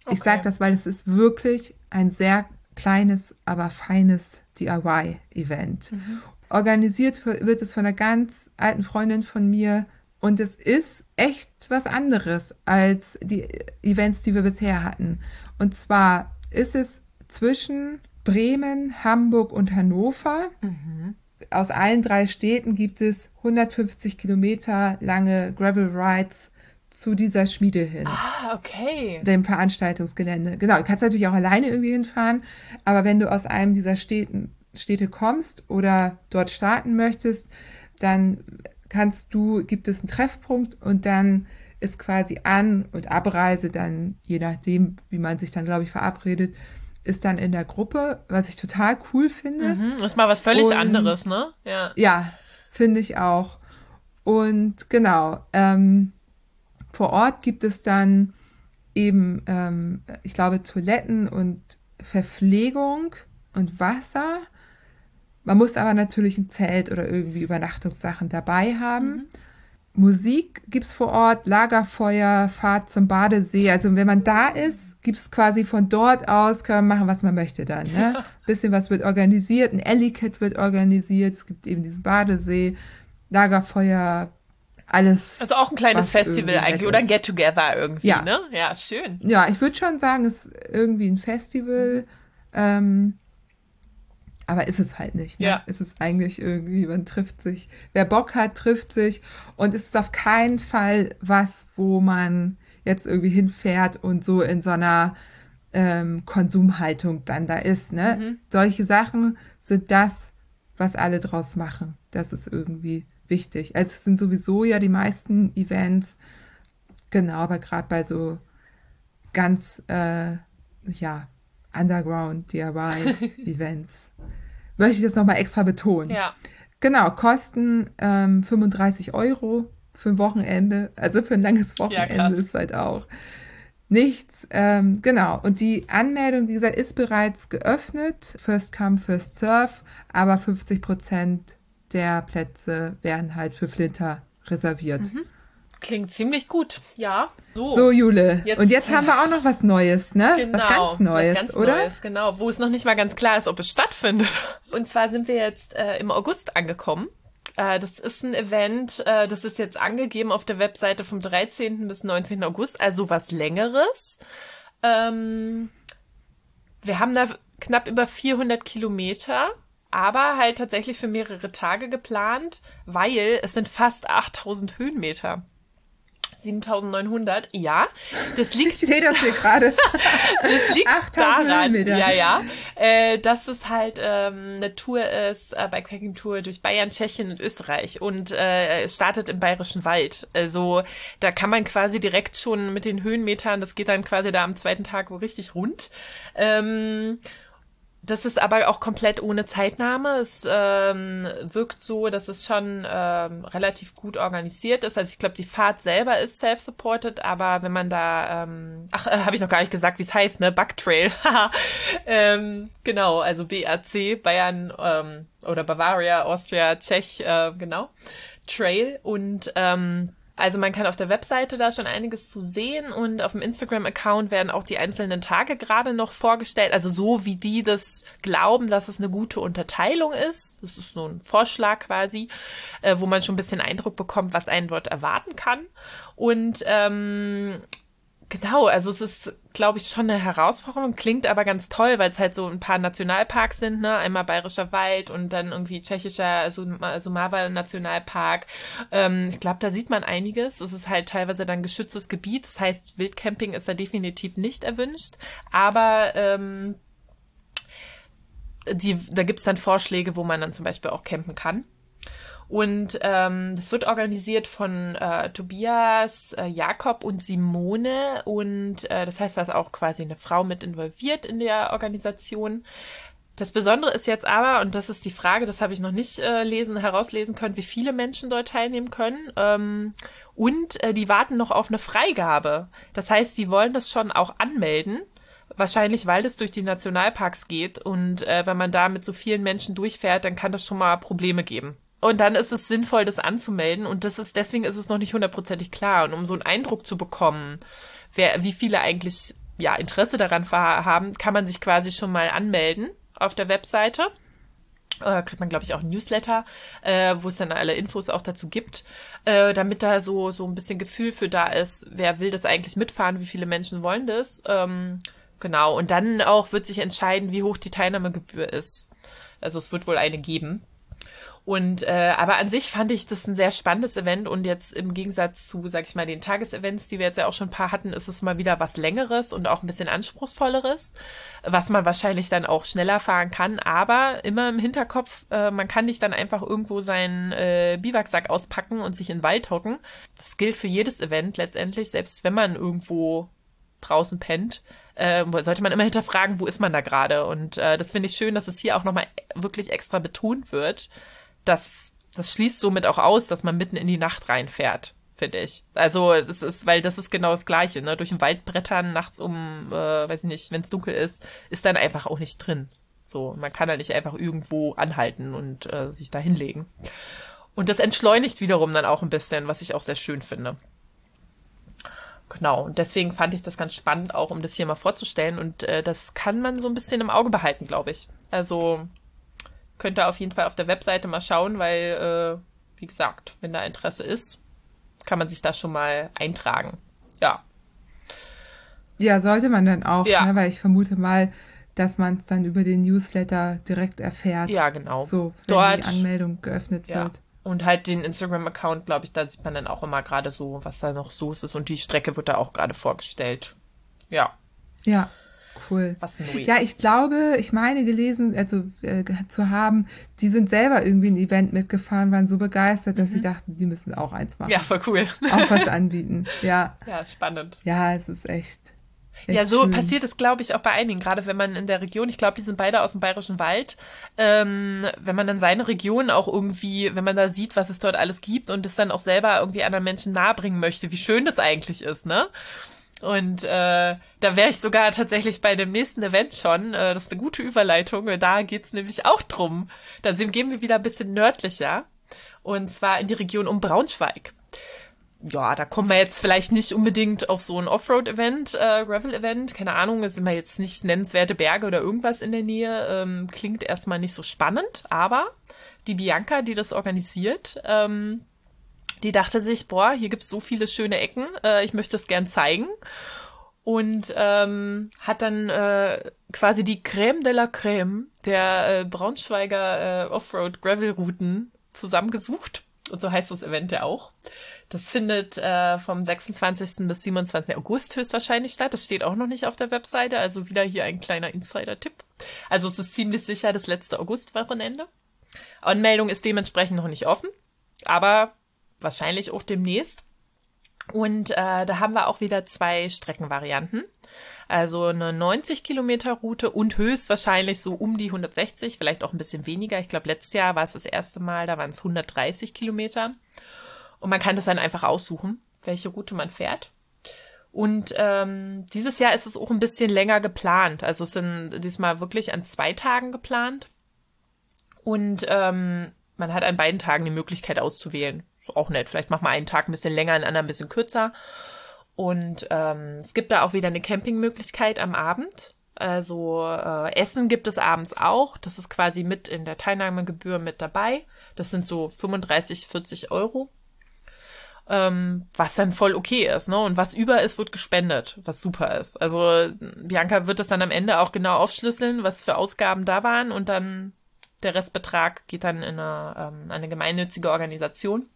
Okay. Ich sage das, weil es ist wirklich ein sehr kleines, aber feines DIY-Event. Mhm. Organisiert wird es von einer ganz alten Freundin von mir, und es ist echt was anderes als die Events, die wir bisher hatten. Und zwar ist es zwischen Bremen, Hamburg und Hannover. Mhm. Aus allen drei Städten gibt es 150 Kilometer lange Gravel Rides zu dieser Schmiede hin. Ah, okay. Dem Veranstaltungsgelände. Genau, du kannst natürlich auch alleine irgendwie hinfahren, aber wenn du aus einem dieser Städten, Städte kommst oder dort starten möchtest, dann kannst du, gibt es einen Treffpunkt und dann ist quasi An- und Abreise dann, je nachdem, wie man sich dann, glaube ich, verabredet, ist dann in der Gruppe, was ich total cool finde. Mhm, ist mal was völlig und, anderes, ne? Ja. Ja, finde ich auch. Und genau, ähm, vor Ort gibt es dann eben, ähm, ich glaube, Toiletten und Verpflegung und Wasser. Man muss aber natürlich ein Zelt oder irgendwie Übernachtungssachen dabei haben. Mhm. Musik gibt's vor Ort, Lagerfeuer, Fahrt zum Badesee. Also wenn man da ist, gibt's quasi von dort aus, kann man machen, was man möchte dann. Ne? Bisschen was wird organisiert, ein Ellicate wird organisiert, es gibt eben diesen Badesee, Lagerfeuer, alles. Also auch ein kleines Festival eigentlich oder ein Get-Together irgendwie, ja. ne? Ja, schön. Ja, ich würde schon sagen, es ist irgendwie ein Festival. Ähm, aber ist es halt nicht. Ne? Ja. Es ist eigentlich irgendwie, man trifft sich. Wer Bock hat, trifft sich. Und es ist auf keinen Fall was, wo man jetzt irgendwie hinfährt und so in so einer ähm, Konsumhaltung dann da ist. Ne? Mhm. Solche Sachen sind das, was alle draus machen. Das ist irgendwie wichtig. Also es sind sowieso ja die meisten Events, genau, aber gerade bei so ganz, äh, ja, Underground DIY-Events möchte ich das nochmal extra betonen. Ja. Genau, kosten ähm, 35 Euro für ein Wochenende, also für ein langes Wochenende ja, ist halt auch nichts. Ähm, genau, und die Anmeldung, wie gesagt, ist bereits geöffnet. First come, first serve, aber 50 Prozent der Plätze werden halt für Flinter reserviert. Mhm. Klingt ziemlich gut, ja. So, so Jule. Jetzt, und jetzt haben wir auch noch was Neues, ne? Genau, was ganz Neues, was ganz oder? Neues, genau, wo es noch nicht mal ganz klar ist, ob es stattfindet. Und zwar sind wir jetzt äh, im August angekommen. Äh, das ist ein Event, äh, das ist jetzt angegeben auf der Webseite vom 13. bis 19. August, also was längeres. Ähm, wir haben da knapp über 400 Kilometer aber halt tatsächlich für mehrere Tage geplant, weil es sind fast 8000 Höhenmeter. 7900, ja. Das liegt. Ich sehe das hier gerade. das liegt daran, ja, ja, äh, dass es halt ähm, eine Tour ist, äh, Bikepacking Tour durch Bayern, Tschechien und Österreich und äh, es startet im Bayerischen Wald. Also da kann man quasi direkt schon mit den Höhenmetern, das geht dann quasi da am zweiten Tag wo richtig rund. Ähm, das ist aber auch komplett ohne Zeitnahme. Es ähm, wirkt so, dass es schon ähm, relativ gut organisiert ist. Also ich glaube, die Fahrt selber ist self-supported, aber wenn man da, ähm, ach, äh, habe ich noch gar nicht gesagt, wie es heißt, ne? Bugtrail. ähm, genau, also BAC, Bayern ähm, oder Bavaria, Austria, Tschech, äh, genau. Trail und ähm, also man kann auf der Webseite da schon einiges zu sehen und auf dem Instagram-Account werden auch die einzelnen Tage gerade noch vorgestellt. Also so wie die das glauben, dass es eine gute Unterteilung ist. Das ist so ein Vorschlag quasi, äh, wo man schon ein bisschen Eindruck bekommt, was einen dort erwarten kann. Und ähm, Genau, also es ist, glaube ich, schon eine Herausforderung, klingt aber ganz toll, weil es halt so ein paar Nationalparks sind, ne? Einmal Bayerischer Wald und dann irgendwie tschechischer Sumava Nationalpark. Ähm, ich glaube, da sieht man einiges. Es ist halt teilweise dann geschütztes Gebiet, das heißt, Wildcamping ist da definitiv nicht erwünscht, aber ähm, die, da gibt's dann Vorschläge, wo man dann zum Beispiel auch campen kann. Und ähm, das wird organisiert von äh, Tobias, äh, Jakob und Simone. Und äh, das heißt, da ist auch quasi eine Frau mit involviert in der Organisation. Das Besondere ist jetzt aber, und das ist die Frage, das habe ich noch nicht äh, lesen, herauslesen können, wie viele Menschen dort teilnehmen können. Ähm, und äh, die warten noch auf eine Freigabe. Das heißt, die wollen das schon auch anmelden. Wahrscheinlich, weil es durch die Nationalparks geht. Und äh, wenn man da mit so vielen Menschen durchfährt, dann kann das schon mal Probleme geben. Und dann ist es sinnvoll, das anzumelden. Und das ist, deswegen ist es noch nicht hundertprozentig klar. Und um so einen Eindruck zu bekommen, wer, wie viele eigentlich, ja, Interesse daran haben, kann man sich quasi schon mal anmelden auf der Webseite. Äh, kriegt man, glaube ich, auch ein Newsletter, äh, wo es dann alle Infos auch dazu gibt, äh, damit da so, so ein bisschen Gefühl für da ist, wer will das eigentlich mitfahren, wie viele Menschen wollen das. Ähm, genau. Und dann auch wird sich entscheiden, wie hoch die Teilnahmegebühr ist. Also es wird wohl eine geben. Und äh, aber an sich fand ich das ein sehr spannendes Event und jetzt im Gegensatz zu, sag ich mal, den Tagesevents, die wir jetzt ja auch schon ein paar hatten, ist es mal wieder was längeres und auch ein bisschen anspruchsvolleres, was man wahrscheinlich dann auch schneller fahren kann. Aber immer im Hinterkopf, äh, man kann nicht dann einfach irgendwo seinen äh, Biwaksack auspacken und sich in den Wald hocken. Das gilt für jedes Event letztendlich, selbst wenn man irgendwo draußen pennt. Äh, sollte man immer hinterfragen, wo ist man da gerade? Und äh, das finde ich schön, dass es hier auch nochmal wirklich extra betont wird, das, das schließt somit auch aus, dass man mitten in die Nacht reinfährt, finde ich. Also, das ist, weil das ist genau das Gleiche, ne? Durch den Wald brettern nachts um, äh, weiß ich nicht, wenn es dunkel ist, ist dann einfach auch nicht drin. So, man kann da nicht einfach irgendwo anhalten und äh, sich da hinlegen. Und das entschleunigt wiederum dann auch ein bisschen, was ich auch sehr schön finde. Genau, und deswegen fand ich das ganz spannend, auch um das hier mal vorzustellen. Und äh, das kann man so ein bisschen im Auge behalten, glaube ich. Also könnt ihr auf jeden Fall auf der Webseite mal schauen, weil, äh, wie gesagt, wenn da Interesse ist, kann man sich da schon mal eintragen. Ja. Ja, sollte man dann auch, ja. ne, weil ich vermute mal, dass man es dann über den Newsletter direkt erfährt. Ja, genau. So, wenn Dort, die Anmeldung geöffnet ja. wird. Und halt den Instagram-Account, glaube ich, da sieht man dann auch immer gerade so, was da noch so ist. Und die Strecke wird da auch gerade vorgestellt. Ja. Ja, Cool. Was Neues. Ja, ich glaube, ich meine gelesen, also äh, zu haben, die sind selber irgendwie ein Event mitgefahren, waren so begeistert, dass mhm. sie dachten, die müssen auch eins machen. Ja, voll cool. Auch was anbieten. Ja. Ja, spannend. Ja, es ist echt ja, so schön. passiert es, glaube ich, auch bei einigen, gerade wenn man in der Region, ich glaube, die sind beide aus dem Bayerischen Wald, ähm, wenn man dann seine Region auch irgendwie, wenn man da sieht, was es dort alles gibt und es dann auch selber irgendwie anderen Menschen nahebringen möchte, wie schön das eigentlich ist, ne? Und äh, da wäre ich sogar tatsächlich bei dem nächsten Event schon. Äh, das ist eine gute Überleitung. Da geht's nämlich auch drum. Da gehen wir wieder ein bisschen nördlicher. Und zwar in die Region um Braunschweig ja, da kommen wir jetzt vielleicht nicht unbedingt auf so ein Offroad-Event, äh, Gravel-Event. Keine Ahnung, es sind wir jetzt nicht nennenswerte Berge oder irgendwas in der Nähe. Ähm, klingt erstmal nicht so spannend, aber die Bianca, die das organisiert, ähm, die dachte sich, boah, hier gibt's so viele schöne Ecken, äh, ich möchte es gern zeigen. Und ähm, hat dann äh, quasi die Crème de la Crème der äh, Braunschweiger äh, Offroad-Gravel-Routen zusammengesucht. Und so heißt das Event ja auch. Das findet äh, vom 26. bis 27. August höchstwahrscheinlich statt. Das steht auch noch nicht auf der Webseite, also wieder hier ein kleiner Insider-Tipp. Also es ist ziemlich sicher das letzte August-Wochenende. Anmeldung ist dementsprechend noch nicht offen, aber wahrscheinlich auch demnächst. Und äh, da haben wir auch wieder zwei Streckenvarianten. Also eine 90 Kilometer Route und höchstwahrscheinlich so um die 160, vielleicht auch ein bisschen weniger. Ich glaube, letztes Jahr war es das erste Mal, da waren es 130 Kilometer. Und man kann das dann einfach aussuchen, welche Route man fährt. Und ähm, dieses Jahr ist es auch ein bisschen länger geplant. Also es sind diesmal wirklich an zwei Tagen geplant. Und ähm, man hat an beiden Tagen die Möglichkeit auszuwählen. Auch nett. Vielleicht macht man einen Tag ein bisschen länger, einen anderen ein bisschen kürzer. Und ähm, es gibt da auch wieder eine Campingmöglichkeit am Abend. Also äh, Essen gibt es abends auch. Das ist quasi mit in der Teilnahmegebühr mit dabei. Das sind so 35, 40 Euro ähm, was dann voll okay ist, ne? Und was über ist, wird gespendet, was super ist. Also Bianca wird das dann am Ende auch genau aufschlüsseln, was für Ausgaben da waren und dann der Restbetrag geht dann in eine, ähm, eine gemeinnützige Organisation.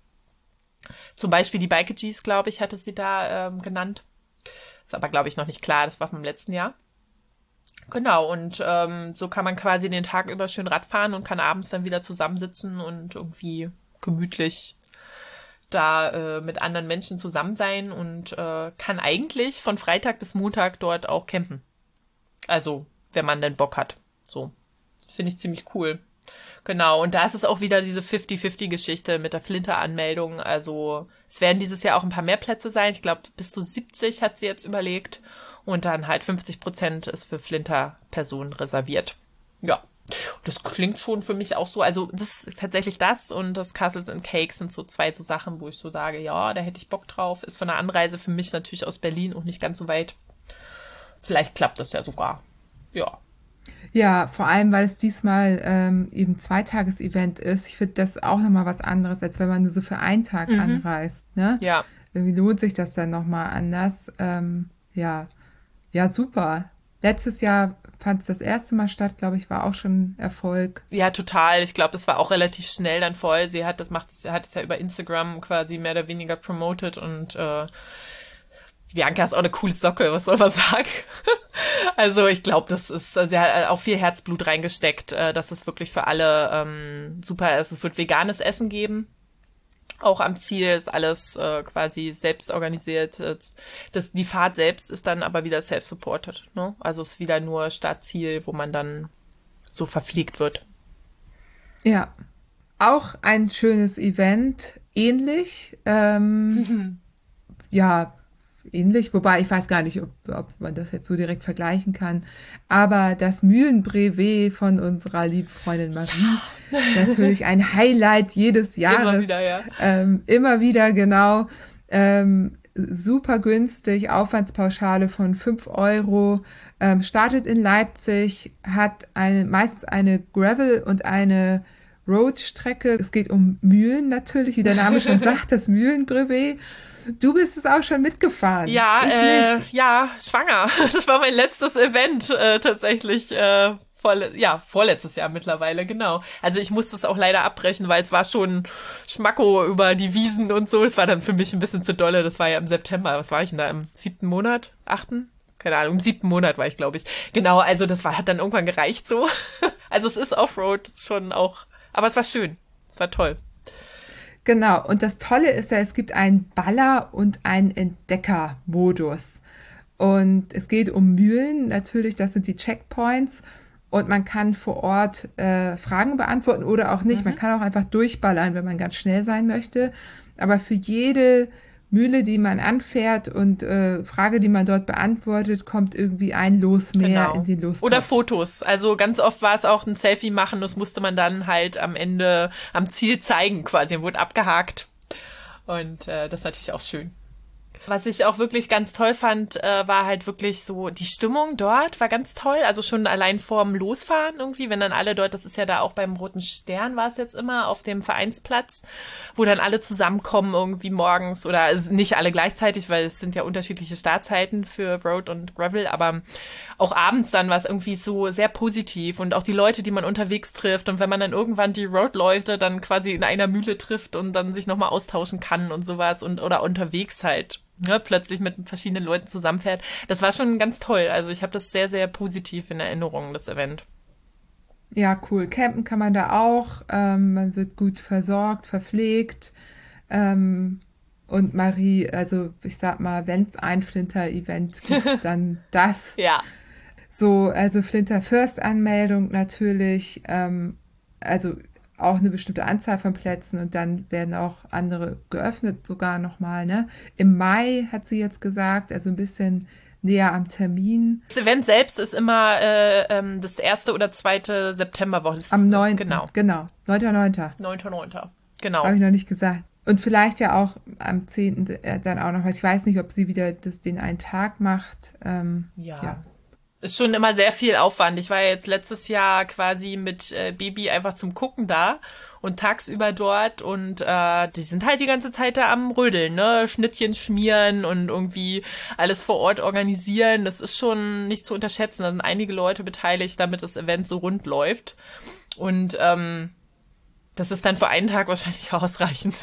Zum Beispiel die Bikeagees, glaube ich, hatte sie da ähm, genannt. Ist aber, glaube ich, noch nicht klar. Das war vom letzten Jahr. Genau, und ähm, so kann man quasi den Tag über schön Radfahren und kann abends dann wieder zusammensitzen und irgendwie gemütlich da äh, mit anderen Menschen zusammen sein und äh, kann eigentlich von Freitag bis Montag dort auch campen. Also, wenn man denn Bock hat. So. Finde ich ziemlich cool. Genau, und da ist es auch wieder diese 50-50-Geschichte mit der Flinter-Anmeldung. Also, es werden dieses Jahr auch ein paar mehr Plätze sein. Ich glaube, bis zu 70 hat sie jetzt überlegt. Und dann halt 50 Prozent ist für Flinter-Personen reserviert. Ja, das klingt schon für mich auch so. Also, das ist tatsächlich das und das Castles and Cakes sind so zwei so Sachen, wo ich so sage, ja, da hätte ich Bock drauf. Ist von der Anreise für mich natürlich aus Berlin und nicht ganz so weit. Vielleicht klappt das ja sogar. Ja. Ja, vor allem, weil es diesmal ähm, eben Zweitages-Event ist. Ich finde das auch nochmal was anderes, als wenn man nur so für einen Tag mhm. anreist. Ne? Ja. Irgendwie lohnt sich das dann nochmal anders. Ähm, ja. Ja, super. Letztes Jahr fand es das erste Mal statt, glaube ich, war auch schon Erfolg. Ja, total. Ich glaube, es war auch relativ schnell dann voll. Sie hat das macht, hat es ja über Instagram quasi mehr oder weniger promoted und äh, Bianca ist auch eine coole Socke, was soll man sagen? also ich glaube, das ist, sie hat auch viel Herzblut reingesteckt, äh, dass es wirklich für alle ähm, super ist. Es wird veganes Essen geben auch am Ziel ist alles äh, quasi selbst organisiert. Das, die Fahrt selbst ist dann aber wieder self-supported. Ne? Also ist wieder nur Startziel, wo man dann so verpflegt wird. Ja, auch ein schönes Event, ähnlich. Ähm, ja, ähnlich, wobei ich weiß gar nicht, ob, ob man das jetzt so direkt vergleichen kann. Aber das Mühlenbrevet von unserer lieben Freundin Marie, ja. natürlich ein Highlight jedes Jahres. Immer wieder, ja. Ähm, immer wieder, genau. Ähm, super günstig, Aufwandspauschale von fünf Euro, ähm, startet in Leipzig, hat eine, meistens eine Gravel und eine Roadstrecke. Es geht um Mühlen natürlich, wie der Name schon sagt, das Mühlenbrevet. Du bist es auch schon mitgefahren. Ja, äh, ja, schwanger. Das war mein letztes Event äh, tatsächlich. Äh, Vorle ja, vorletztes Jahr mittlerweile, genau. Also ich musste es auch leider abbrechen, weil es war schon Schmacko über die Wiesen und so. Es war dann für mich ein bisschen zu dolle. Das war ja im September. Was war ich denn da? Im siebten Monat? Achten? keine Ahnung, im siebten Monat war ich, glaube ich. Genau, also das war, hat dann irgendwann gereicht so. Also es ist Offroad schon auch, aber es war schön. Es war toll. Genau, und das Tolle ist ja, es gibt einen Baller- und einen Entdecker-Modus. Und es geht um Mühlen, natürlich, das sind die Checkpoints. Und man kann vor Ort äh, Fragen beantworten oder auch nicht. Mhm. Man kann auch einfach durchballern, wenn man ganz schnell sein möchte. Aber für jede Mühle, die man anfährt und äh, Frage, die man dort beantwortet, kommt irgendwie ein Los mehr genau. in den Los. Oder Fotos. Also ganz oft war es auch ein Selfie machen, das musste man dann halt am Ende am Ziel zeigen quasi und wurde abgehakt. Und äh, das ist natürlich auch schön. Was ich auch wirklich ganz toll fand, äh, war halt wirklich so, die Stimmung dort war ganz toll. Also schon allein vorm Losfahren irgendwie, wenn dann alle dort, das ist ja da auch beim Roten Stern war es jetzt immer, auf dem Vereinsplatz, wo dann alle zusammenkommen irgendwie morgens oder nicht alle gleichzeitig, weil es sind ja unterschiedliche Startzeiten für Road und Gravel, aber auch abends dann war es irgendwie so sehr positiv und auch die Leute, die man unterwegs trifft und wenn man dann irgendwann die Roadleute dann quasi in einer Mühle trifft und dann sich nochmal austauschen kann und sowas und oder unterwegs halt ne, plötzlich mit verschiedenen Leuten zusammenfährt. Das war schon ganz toll. Also ich habe das sehr, sehr positiv in Erinnerung, das Event. Ja, cool. Campen kann man da auch. Ähm, man wird gut versorgt, verpflegt. Ähm, und Marie, also ich sag mal, wenn es ein Flinter-Event gibt, dann das. ja. So, also Flinter First Anmeldung natürlich. Ähm, also auch eine bestimmte Anzahl von Plätzen und dann werden auch andere geöffnet sogar nochmal. Ne? Im Mai hat sie jetzt gesagt, also ein bisschen näher am Termin. Das Event selbst ist immer äh, ähm, das erste oder zweite Septemberwoche. Am 9. Genau. Genau. 9.9. 9.9. Genau. Habe ich noch nicht gesagt. Und vielleicht ja auch am 10. Äh, dann auch noch, was ich weiß nicht, ob sie wieder das, den einen Tag macht. Ähm, ja. ja ist schon immer sehr viel Aufwand. Ich war jetzt letztes Jahr quasi mit äh, Baby einfach zum Gucken da und tagsüber dort und äh, die sind halt die ganze Zeit da am Rödeln, ne? Schnittchen schmieren und irgendwie alles vor Ort organisieren. Das ist schon nicht zu unterschätzen. Da sind einige Leute beteiligt, damit das Event so rund läuft. Und ähm, das ist dann für einen Tag wahrscheinlich ausreichend.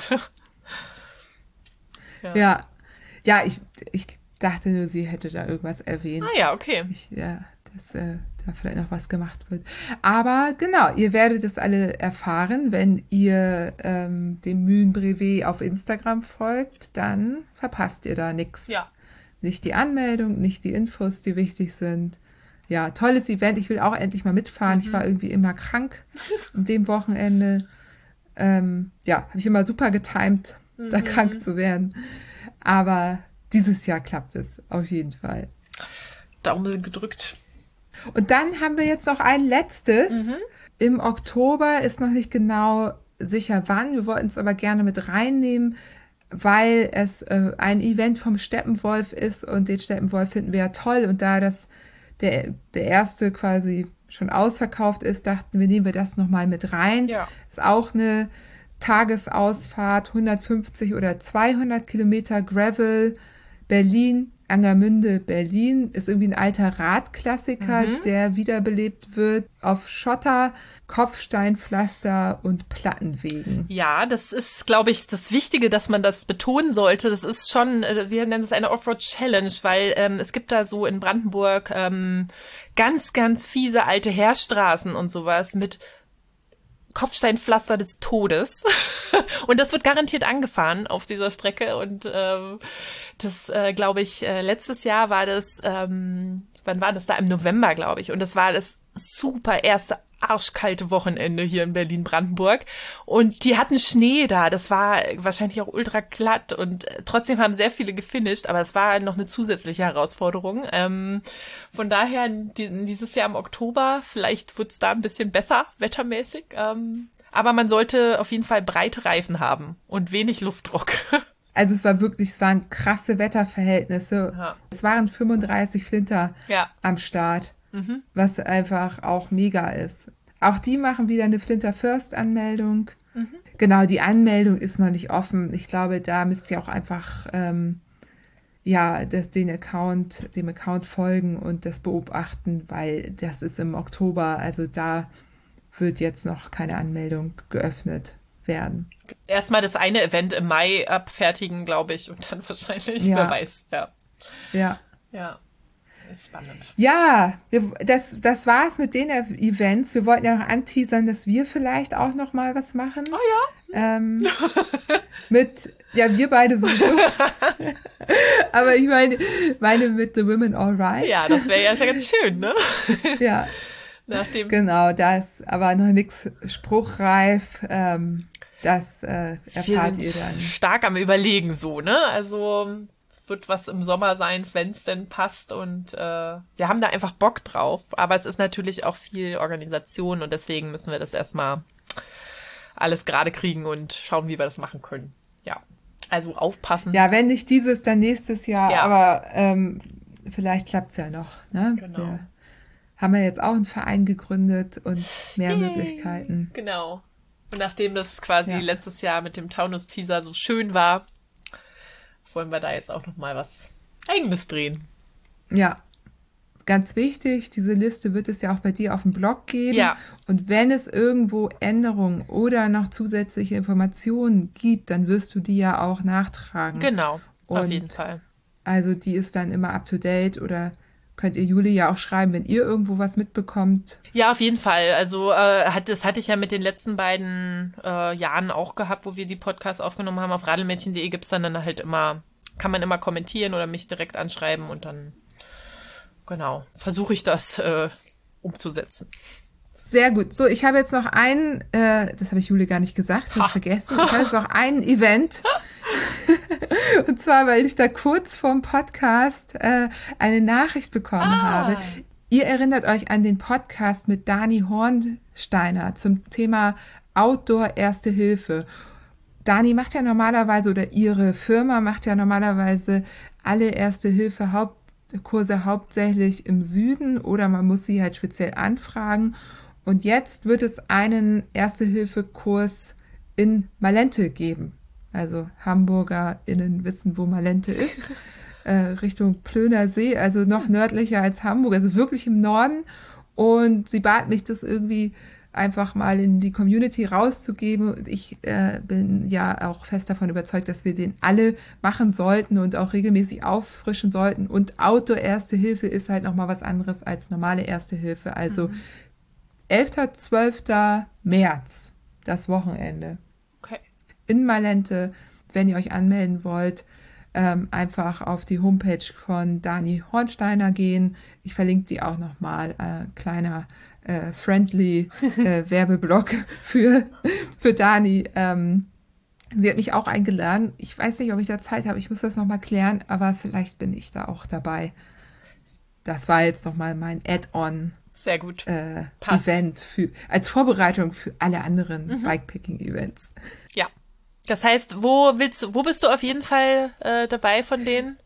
ja. ja. Ja, ich, ich dachte nur, sie hätte da irgendwas erwähnt. Ah ja, okay. Ich, ja, dass äh, da vielleicht noch was gemacht wird. Aber genau, ihr werdet es alle erfahren, wenn ihr ähm, dem Mühlenbrevet auf Instagram folgt, dann verpasst ihr da nichts. Ja. Nicht die Anmeldung, nicht die Infos, die wichtig sind. Ja, tolles Event. Ich will auch endlich mal mitfahren. Mhm. Ich war irgendwie immer krank an dem Wochenende. Ähm, ja, habe ich immer super getimt, mhm. da krank zu werden. Aber dieses Jahr klappt es auf jeden Fall. Daumen gedrückt. Und dann haben wir jetzt noch ein letztes. Mhm. Im Oktober ist noch nicht genau sicher wann. Wir wollten es aber gerne mit reinnehmen, weil es äh, ein Event vom Steppenwolf ist und den Steppenwolf finden wir ja toll. Und da das der, der erste quasi schon ausverkauft ist, dachten wir, nehmen wir das nochmal mit rein. Ja. Ist auch eine Tagesausfahrt, 150 oder 200 Kilometer Gravel Berlin, Angermünde, Berlin ist irgendwie ein alter Radklassiker, mhm. der wiederbelebt wird auf Schotter, Kopfsteinpflaster und Plattenwegen. Ja, das ist, glaube ich, das Wichtige, dass man das betonen sollte. Das ist schon, äh, wir nennen es eine Offroad Challenge, weil ähm, es gibt da so in Brandenburg ähm, ganz, ganz fiese alte Heerstraßen und sowas mit Kopfsteinpflaster des Todes. und das wird garantiert angefahren auf dieser Strecke. Und ähm, das, äh, glaube ich, äh, letztes Jahr war das, ähm, wann war das da? Im November, glaube ich. Und das war das super erste arschkalte Wochenende hier in Berlin-Brandenburg. Und die hatten Schnee da. Das war wahrscheinlich auch ultra glatt und äh, trotzdem haben sehr viele gefinisht, aber es war noch eine zusätzliche Herausforderung. Ähm, von daher dieses Jahr im Oktober, vielleicht wird's da ein bisschen besser wettermäßig. Ähm, aber man sollte auf jeden Fall breite Reifen haben und wenig Luftdruck. Also es war wirklich, es waren krasse Wetterverhältnisse. Ja. Es waren 35 Flinter ja. am Start mhm. was einfach auch mega ist. Auch die machen wieder eine Flinter First Anmeldung. Mhm. Genau, die Anmeldung ist noch nicht offen. Ich glaube, da müsst ihr auch einfach ähm, ja das, den Account, dem Account folgen und das beobachten, weil das ist im Oktober. Also da wird jetzt noch keine Anmeldung geöffnet werden. Erstmal das eine Event im Mai abfertigen, glaube ich, und dann wahrscheinlich, ja. wer weiß, ja. Ja. Ja. Spannend. Ja, wir, das, das war's mit den Events. Wir wollten ja noch anteasern, dass wir vielleicht auch noch mal was machen. Oh ja. Ähm, mit, ja, wir beide sowieso. Aber ich meine, meine mit The Women Alright. Ja, das wäre ja schon ganz schön, ne? ja. Nachdem Genau, das, aber noch nichts spruchreif. Ähm, das äh, erfahrt ihr dann. Stark am Überlegen so, ne? Also wird was im Sommer sein, wenn es denn passt. Und äh, wir haben da einfach Bock drauf. Aber es ist natürlich auch viel Organisation und deswegen müssen wir das erstmal alles gerade kriegen und schauen, wie wir das machen können. Ja. Also aufpassen. Ja, wenn nicht dieses, dann nächstes Jahr. Ja. Aber ähm, vielleicht klappt's ja noch. Ne? Genau. Wir haben ja jetzt auch einen Verein gegründet und mehr Yay. Möglichkeiten. Genau. Und nachdem das quasi Ja. letztes Jahr mit dem Taunus-Teaser so schön war, wollen wir da jetzt auch noch mal was Eigenes drehen. Ja. Ganz wichtig, diese Liste wird es ja auch bei dir auf dem Blog geben. Ja. Und wenn es irgendwo Änderungen oder noch zusätzliche Informationen gibt, dann wirst du die ja auch nachtragen. Genau, auf Und- jeden Fall. Also die ist dann immer up to date oder könnt ihr Juli ja auch schreiben, wenn ihr irgendwo was mitbekommt. Ja, auf jeden Fall. Also äh, hat, das hatte ich ja mit den letzten beiden äh, Jahren auch gehabt, wo wir die Podcasts aufgenommen haben. Auf radelmädchen.de gibt's dann, dann halt immer, kann man immer kommentieren oder mich direkt anschreiben und dann, genau, versuche ich das äh, umzusetzen. Sehr gut. So, ich habe jetzt noch ein, äh, das habe ich Juli gar nicht gesagt, habe ich vergessen. Ich habe jetzt noch ein Event. Und zwar, weil ich da kurz vorm Podcast äh, eine Nachricht bekommen Ah. habe. Ihr erinnert euch an den Podcast mit Dani Hornsteiner zum Thema Outdoor Erste Hilfe. Dani macht ja normalerweise oder ihre Firma macht ja normalerweise alle Erste Hilfe Hauptkurse hauptsächlich im Süden oder man muss sie halt speziell anfragen. Und jetzt wird es einen Erste Hilfe Kurs in Malente geben. Also HamburgerInnen wissen, wo Malente ist. äh, Richtung Plöner See, also noch nördlicher als Hamburg, also wirklich im Norden. Und sie bat mich, das irgendwie einfach mal in die Community rauszugeben. Und ich äh, bin ja auch fest davon überzeugt, dass wir den alle machen sollten und auch regelmäßig auffrischen sollten. Und Outdoor-Erste Hilfe ist halt nochmal was anderes als normale Erste Hilfe. Also 11. 12. März, das Wochenende Okay. in Malente, wenn ihr euch anmelden wollt, ähm, einfach auf die Homepage von Dani Hornsteiner gehen. Ich verlinke die auch nochmal. Äh, kleiner äh, friendly äh, Werbeblock für, für Dani. Ähm, sie hat mich auch eingeladen. Ich weiß nicht, ob ich da Zeit habe. Ich muss das nochmal klären, aber vielleicht bin ich da auch dabei. Das war jetzt nochmal mein Add-on Sehr gut. äh. Event für, als Vorbereitung für alle anderen Bikepacking-Events. Ja. Das heißt, wo willst wo bist du auf jeden Fall äh, dabei von denen?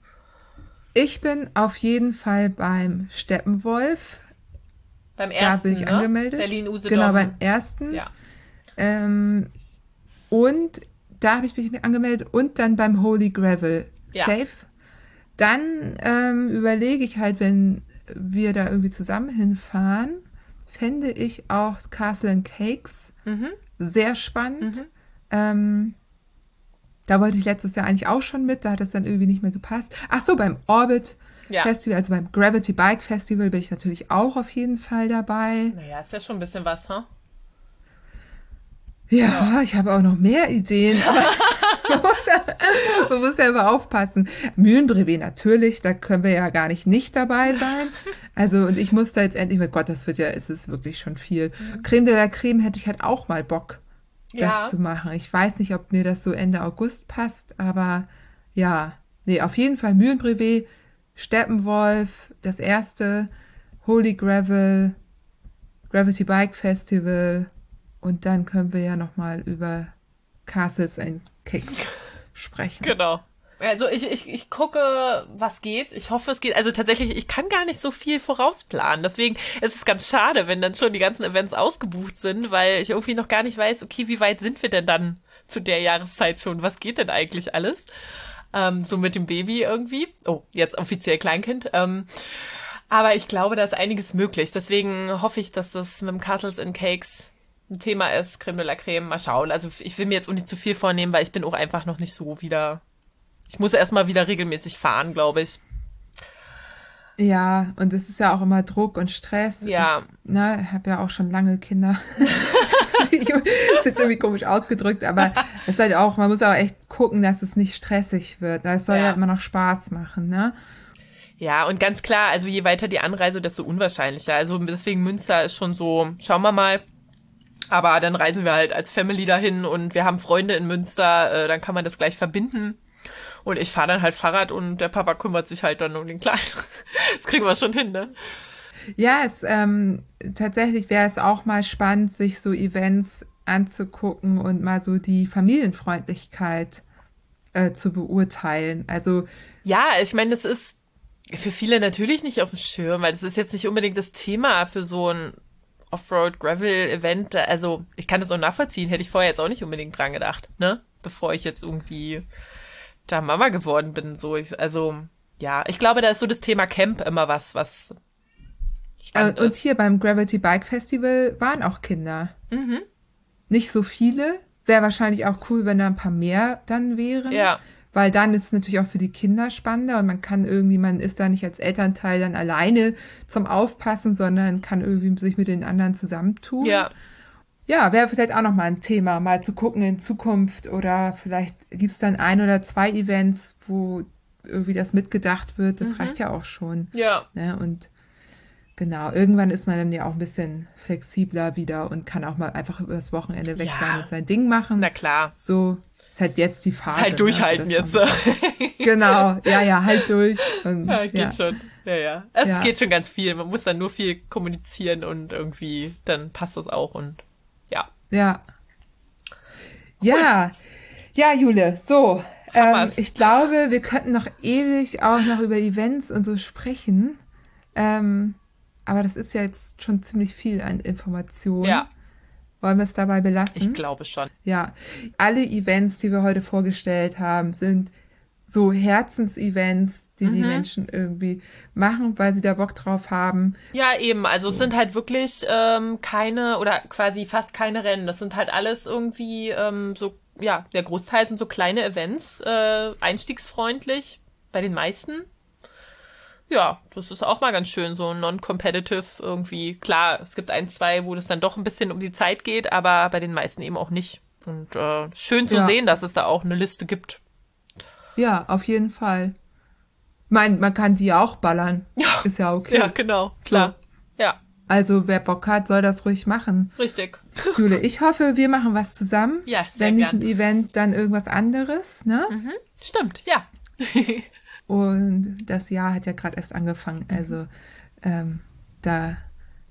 Ich bin auf jeden Fall beim Steppenwolf. Beim Da ersten, bin ich ne? angemeldet. Berlin Usedom. Genau, beim ersten. Ja. Ähm, und da habe ich mich angemeldet und dann beim Holy Gravel Ja. Safe. Dann ähm, überlege ich halt, wenn wir da irgendwie zusammen hinfahren, fände ich auch Castle and Cakes Mhm. sehr spannend. Ähm, da wollte ich letztes Jahr eigentlich auch schon mit, da hat es dann irgendwie nicht mehr gepasst. Ach so, beim Orbit Ja. Festival, also beim Gravity Bike Festival bin ich natürlich auch auf jeden Fall dabei. Naja, ist ja schon ein bisschen was, ha? Ja, ich habe auch noch mehr Ideen, aber man, muss ja, man muss ja immer aufpassen. Mühlenbrevet natürlich, da können wir ja gar nicht nicht dabei sein. Also und ich muss da jetzt endlich mit Gott, das wird ja, es ist wirklich schon viel. Creme de la Creme hätte ich halt auch mal Bock, das Ja. zu machen. Ich weiß nicht, ob mir das so Ende August passt, aber ja, nee, auf jeden Fall Mühlenbrevet, Steppenwolf, das erste, Holy Gravel, Gravity Bike Festival und dann können wir ja noch mal über Castles and Kicks sprechen. Genau. Also ich, ich, ich gucke, was geht. Ich hoffe, es geht. Also tatsächlich, ich kann gar nicht so viel vorausplanen. Deswegen ist es ganz schade, wenn dann schon die ganzen Events ausgebucht sind, weil ich irgendwie noch gar nicht weiß, okay, wie weit sind wir denn dann zu der Jahreszeit schon? Was geht denn eigentlich alles? Ähm, so mit dem Baby irgendwie. Oh, jetzt offiziell Kleinkind. Ähm, aber ich glaube, da ist einiges möglich. Deswegen hoffe ich, dass das mit dem Castles and Cakes ein Thema ist. Creme de la Creme, mal schauen. Also ich will mir jetzt auch nicht zu viel vornehmen, weil ich bin auch einfach noch nicht so wieder. Ich muss erstmal wieder regelmäßig fahren, glaube ich. Ja, und es ist ja auch immer Druck und Stress. Ja. Ich ne, habe ja auch schon lange Kinder. ist jetzt irgendwie komisch ausgedrückt, aber es ist halt auch, man muss auch echt gucken, dass es nicht stressig wird. Es soll ja. ja immer noch Spaß machen, ne? Ja, und ganz klar, also je weiter die Anreise, desto unwahrscheinlicher. Also deswegen Münster ist schon so, schauen wir mal. Aber dann reisen wir halt als Family dahin und wir haben Freunde in Münster, äh, dann kann man das gleich verbinden. Und ich fahre dann halt Fahrrad und der Papa kümmert sich halt dann um den Kleinen. Das kriegen wir schon hin, ne? Ja, es ähm, tatsächlich wäre es auch mal spannend, sich so Events anzugucken und mal so die Familienfreundlichkeit äh, zu beurteilen. Also ja, ich meine, das ist für viele natürlich nicht auf dem Schirm, weil das ist jetzt nicht unbedingt das Thema für so ein Offroad-Gravel-Event. Also ich kann das auch nachvollziehen, hätte ich vorher jetzt auch nicht unbedingt dran gedacht, ne? Bevor ich jetzt irgendwie da Mama geworden bin. So, ich, also ja, ich glaube, da ist so das Thema Camp immer was, was spannend äh, Und hier beim Gravity Bike Festival waren auch Kinder. Mhm. Nicht so viele. Wäre wahrscheinlich auch cool, wenn da ein paar mehr dann wären. Ja. Weil dann ist es natürlich auch für die Kinder spannender und man kann irgendwie, man ist da nicht als Elternteil dann alleine zum Aufpassen, sondern kann irgendwie sich mit den anderen zusammentun. Ja. Ja, wäre vielleicht auch nochmal ein Thema, mal zu gucken in Zukunft oder vielleicht gibt's dann ein oder zwei Events, wo irgendwie das mitgedacht wird. Das mhm. reicht ja auch schon. Ja. Ne? Und genau, irgendwann ist man dann ja auch ein bisschen flexibler wieder und kann auch mal einfach übers Wochenende weg ja. sein und sein Ding machen. Na klar. So ist halt jetzt die Phase. Ist halt durchhalten ne? jetzt. genau, ja, ja, halt durch. Und, ja, geht ja. schon. Ja, ja. Es ja. geht schon ganz viel. Man muss dann nur viel kommunizieren und irgendwie, dann passt das auch und ja. Ja. Ja. Ja, Jule, so. Ähm, ich glaube, wir könnten noch ewig auch noch über Events und so sprechen. Ähm, aber das ist ja jetzt schon ziemlich viel an Informationen. Ja. Wollen wir es dabei belassen? Ich glaube schon. Ja. Alle Events, die wir heute vorgestellt haben, sind so Herzensevents, die mhm. die Menschen irgendwie machen, weil sie da Bock drauf haben. Ja, eben. Also so. es sind halt wirklich ähm, keine oder quasi fast keine Rennen. Das sind halt alles irgendwie ähm, so, ja, der Großteil sind so kleine Events, äh, einstiegsfreundlich bei den meisten. Ja, das ist auch mal ganz schön, so non-competitive irgendwie. Klar, es gibt ein, zwei, wo das dann doch ein bisschen um die Zeit geht, aber bei den meisten eben auch nicht. Und äh, schön zu ja. sehen, dass es da auch eine Liste gibt. Ja, auf jeden Fall. Mein, man kann die ja auch ballern. Ja. Ist ja okay. Ja, genau. Klar. So. Ja. Also wer Bock hat, soll das ruhig machen. Richtig. Jule, ich hoffe, wir machen was zusammen. Ja, sehr Wenn nicht gern. ein Event, dann irgendwas anderes, ne? Mhm. Stimmt, ja. Und das Jahr hat ja gerade erst angefangen. Also ähm, da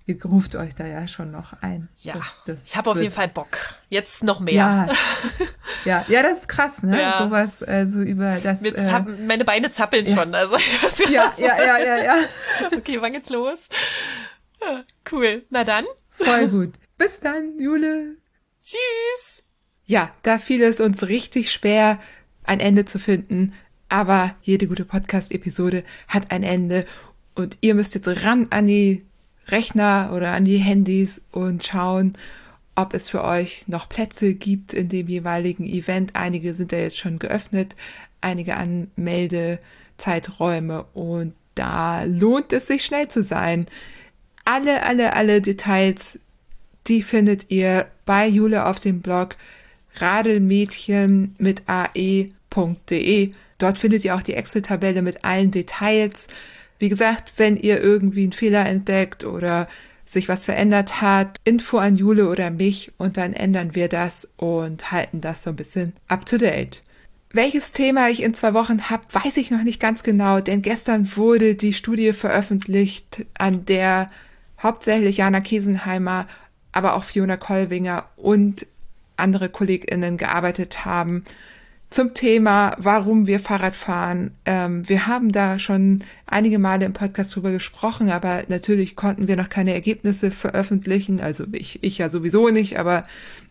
ihr ruft euch da ja schon noch ein. Ja, das, das ich habe auf jeden Fall Bock. Jetzt noch mehr. Ja, ja, ja das ist krass, ne? Ja. Sowas äh, so über das. Äh, meine Beine zappeln ja. schon. Also, ja, ja, ja, ja, ja. Okay, wann geht's los? Cool. Na dann. Voll gut. Bis dann, Jule. Tschüss. Ja, da fiel es uns richtig schwer, ein Ende zu finden. Aber jede gute Podcast-Episode hat ein Ende. Und ihr müsst jetzt ran an die Rechner oder an die Handys und schauen, ob es für euch noch Plätze gibt in dem jeweiligen Event. Einige sind ja jetzt schon geöffnet, einige Anmeldezeiträume und da lohnt es sich schnell zu sein. Alle, alle, alle Details, die findet ihr bei Jule auf dem Blog radelmädchen mit ae.de. Dort findet ihr auch die Excel-Tabelle mit allen Details. Wie gesagt, wenn ihr irgendwie einen Fehler entdeckt oder sich was verändert hat, Info an Jule oder mich und dann ändern wir das und halten das so ein bisschen up to date. Welches Thema ich in zwei Wochen habe, weiß ich noch nicht ganz genau, denn gestern wurde die Studie veröffentlicht, an der hauptsächlich Jana Kiesenheimer, aber auch Fiona Kolwinger und andere KollegInnen gearbeitet haben zum Thema, warum wir Fahrrad fahren. Ähm, wir haben da schon einige Male im Podcast drüber gesprochen, aber natürlich konnten wir noch keine Ergebnisse veröffentlichen. Also ich, ich ja sowieso nicht, aber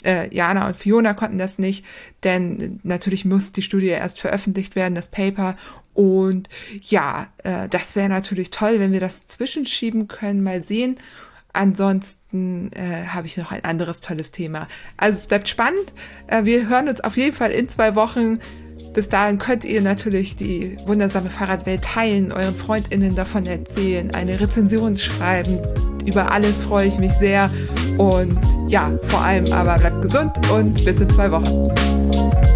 äh, Jana und Fiona konnten das nicht, denn natürlich muss die Studie erst veröffentlicht werden, das Paper. Und ja, äh, das wäre natürlich toll, wenn wir das zwischenschieben können, mal sehen. Ansonsten äh, habe ich noch ein anderes tolles Thema. Also es bleibt spannend. Äh, wir hören uns auf jeden Fall in zwei Wochen. Bis dahin könnt ihr natürlich die wundersame Fahrradwelt teilen, euren FreundInnen davon erzählen, eine Rezension schreiben. Über alles freue ich mich sehr. Und ja, vor allem aber bleibt gesund und bis in zwei Wochen.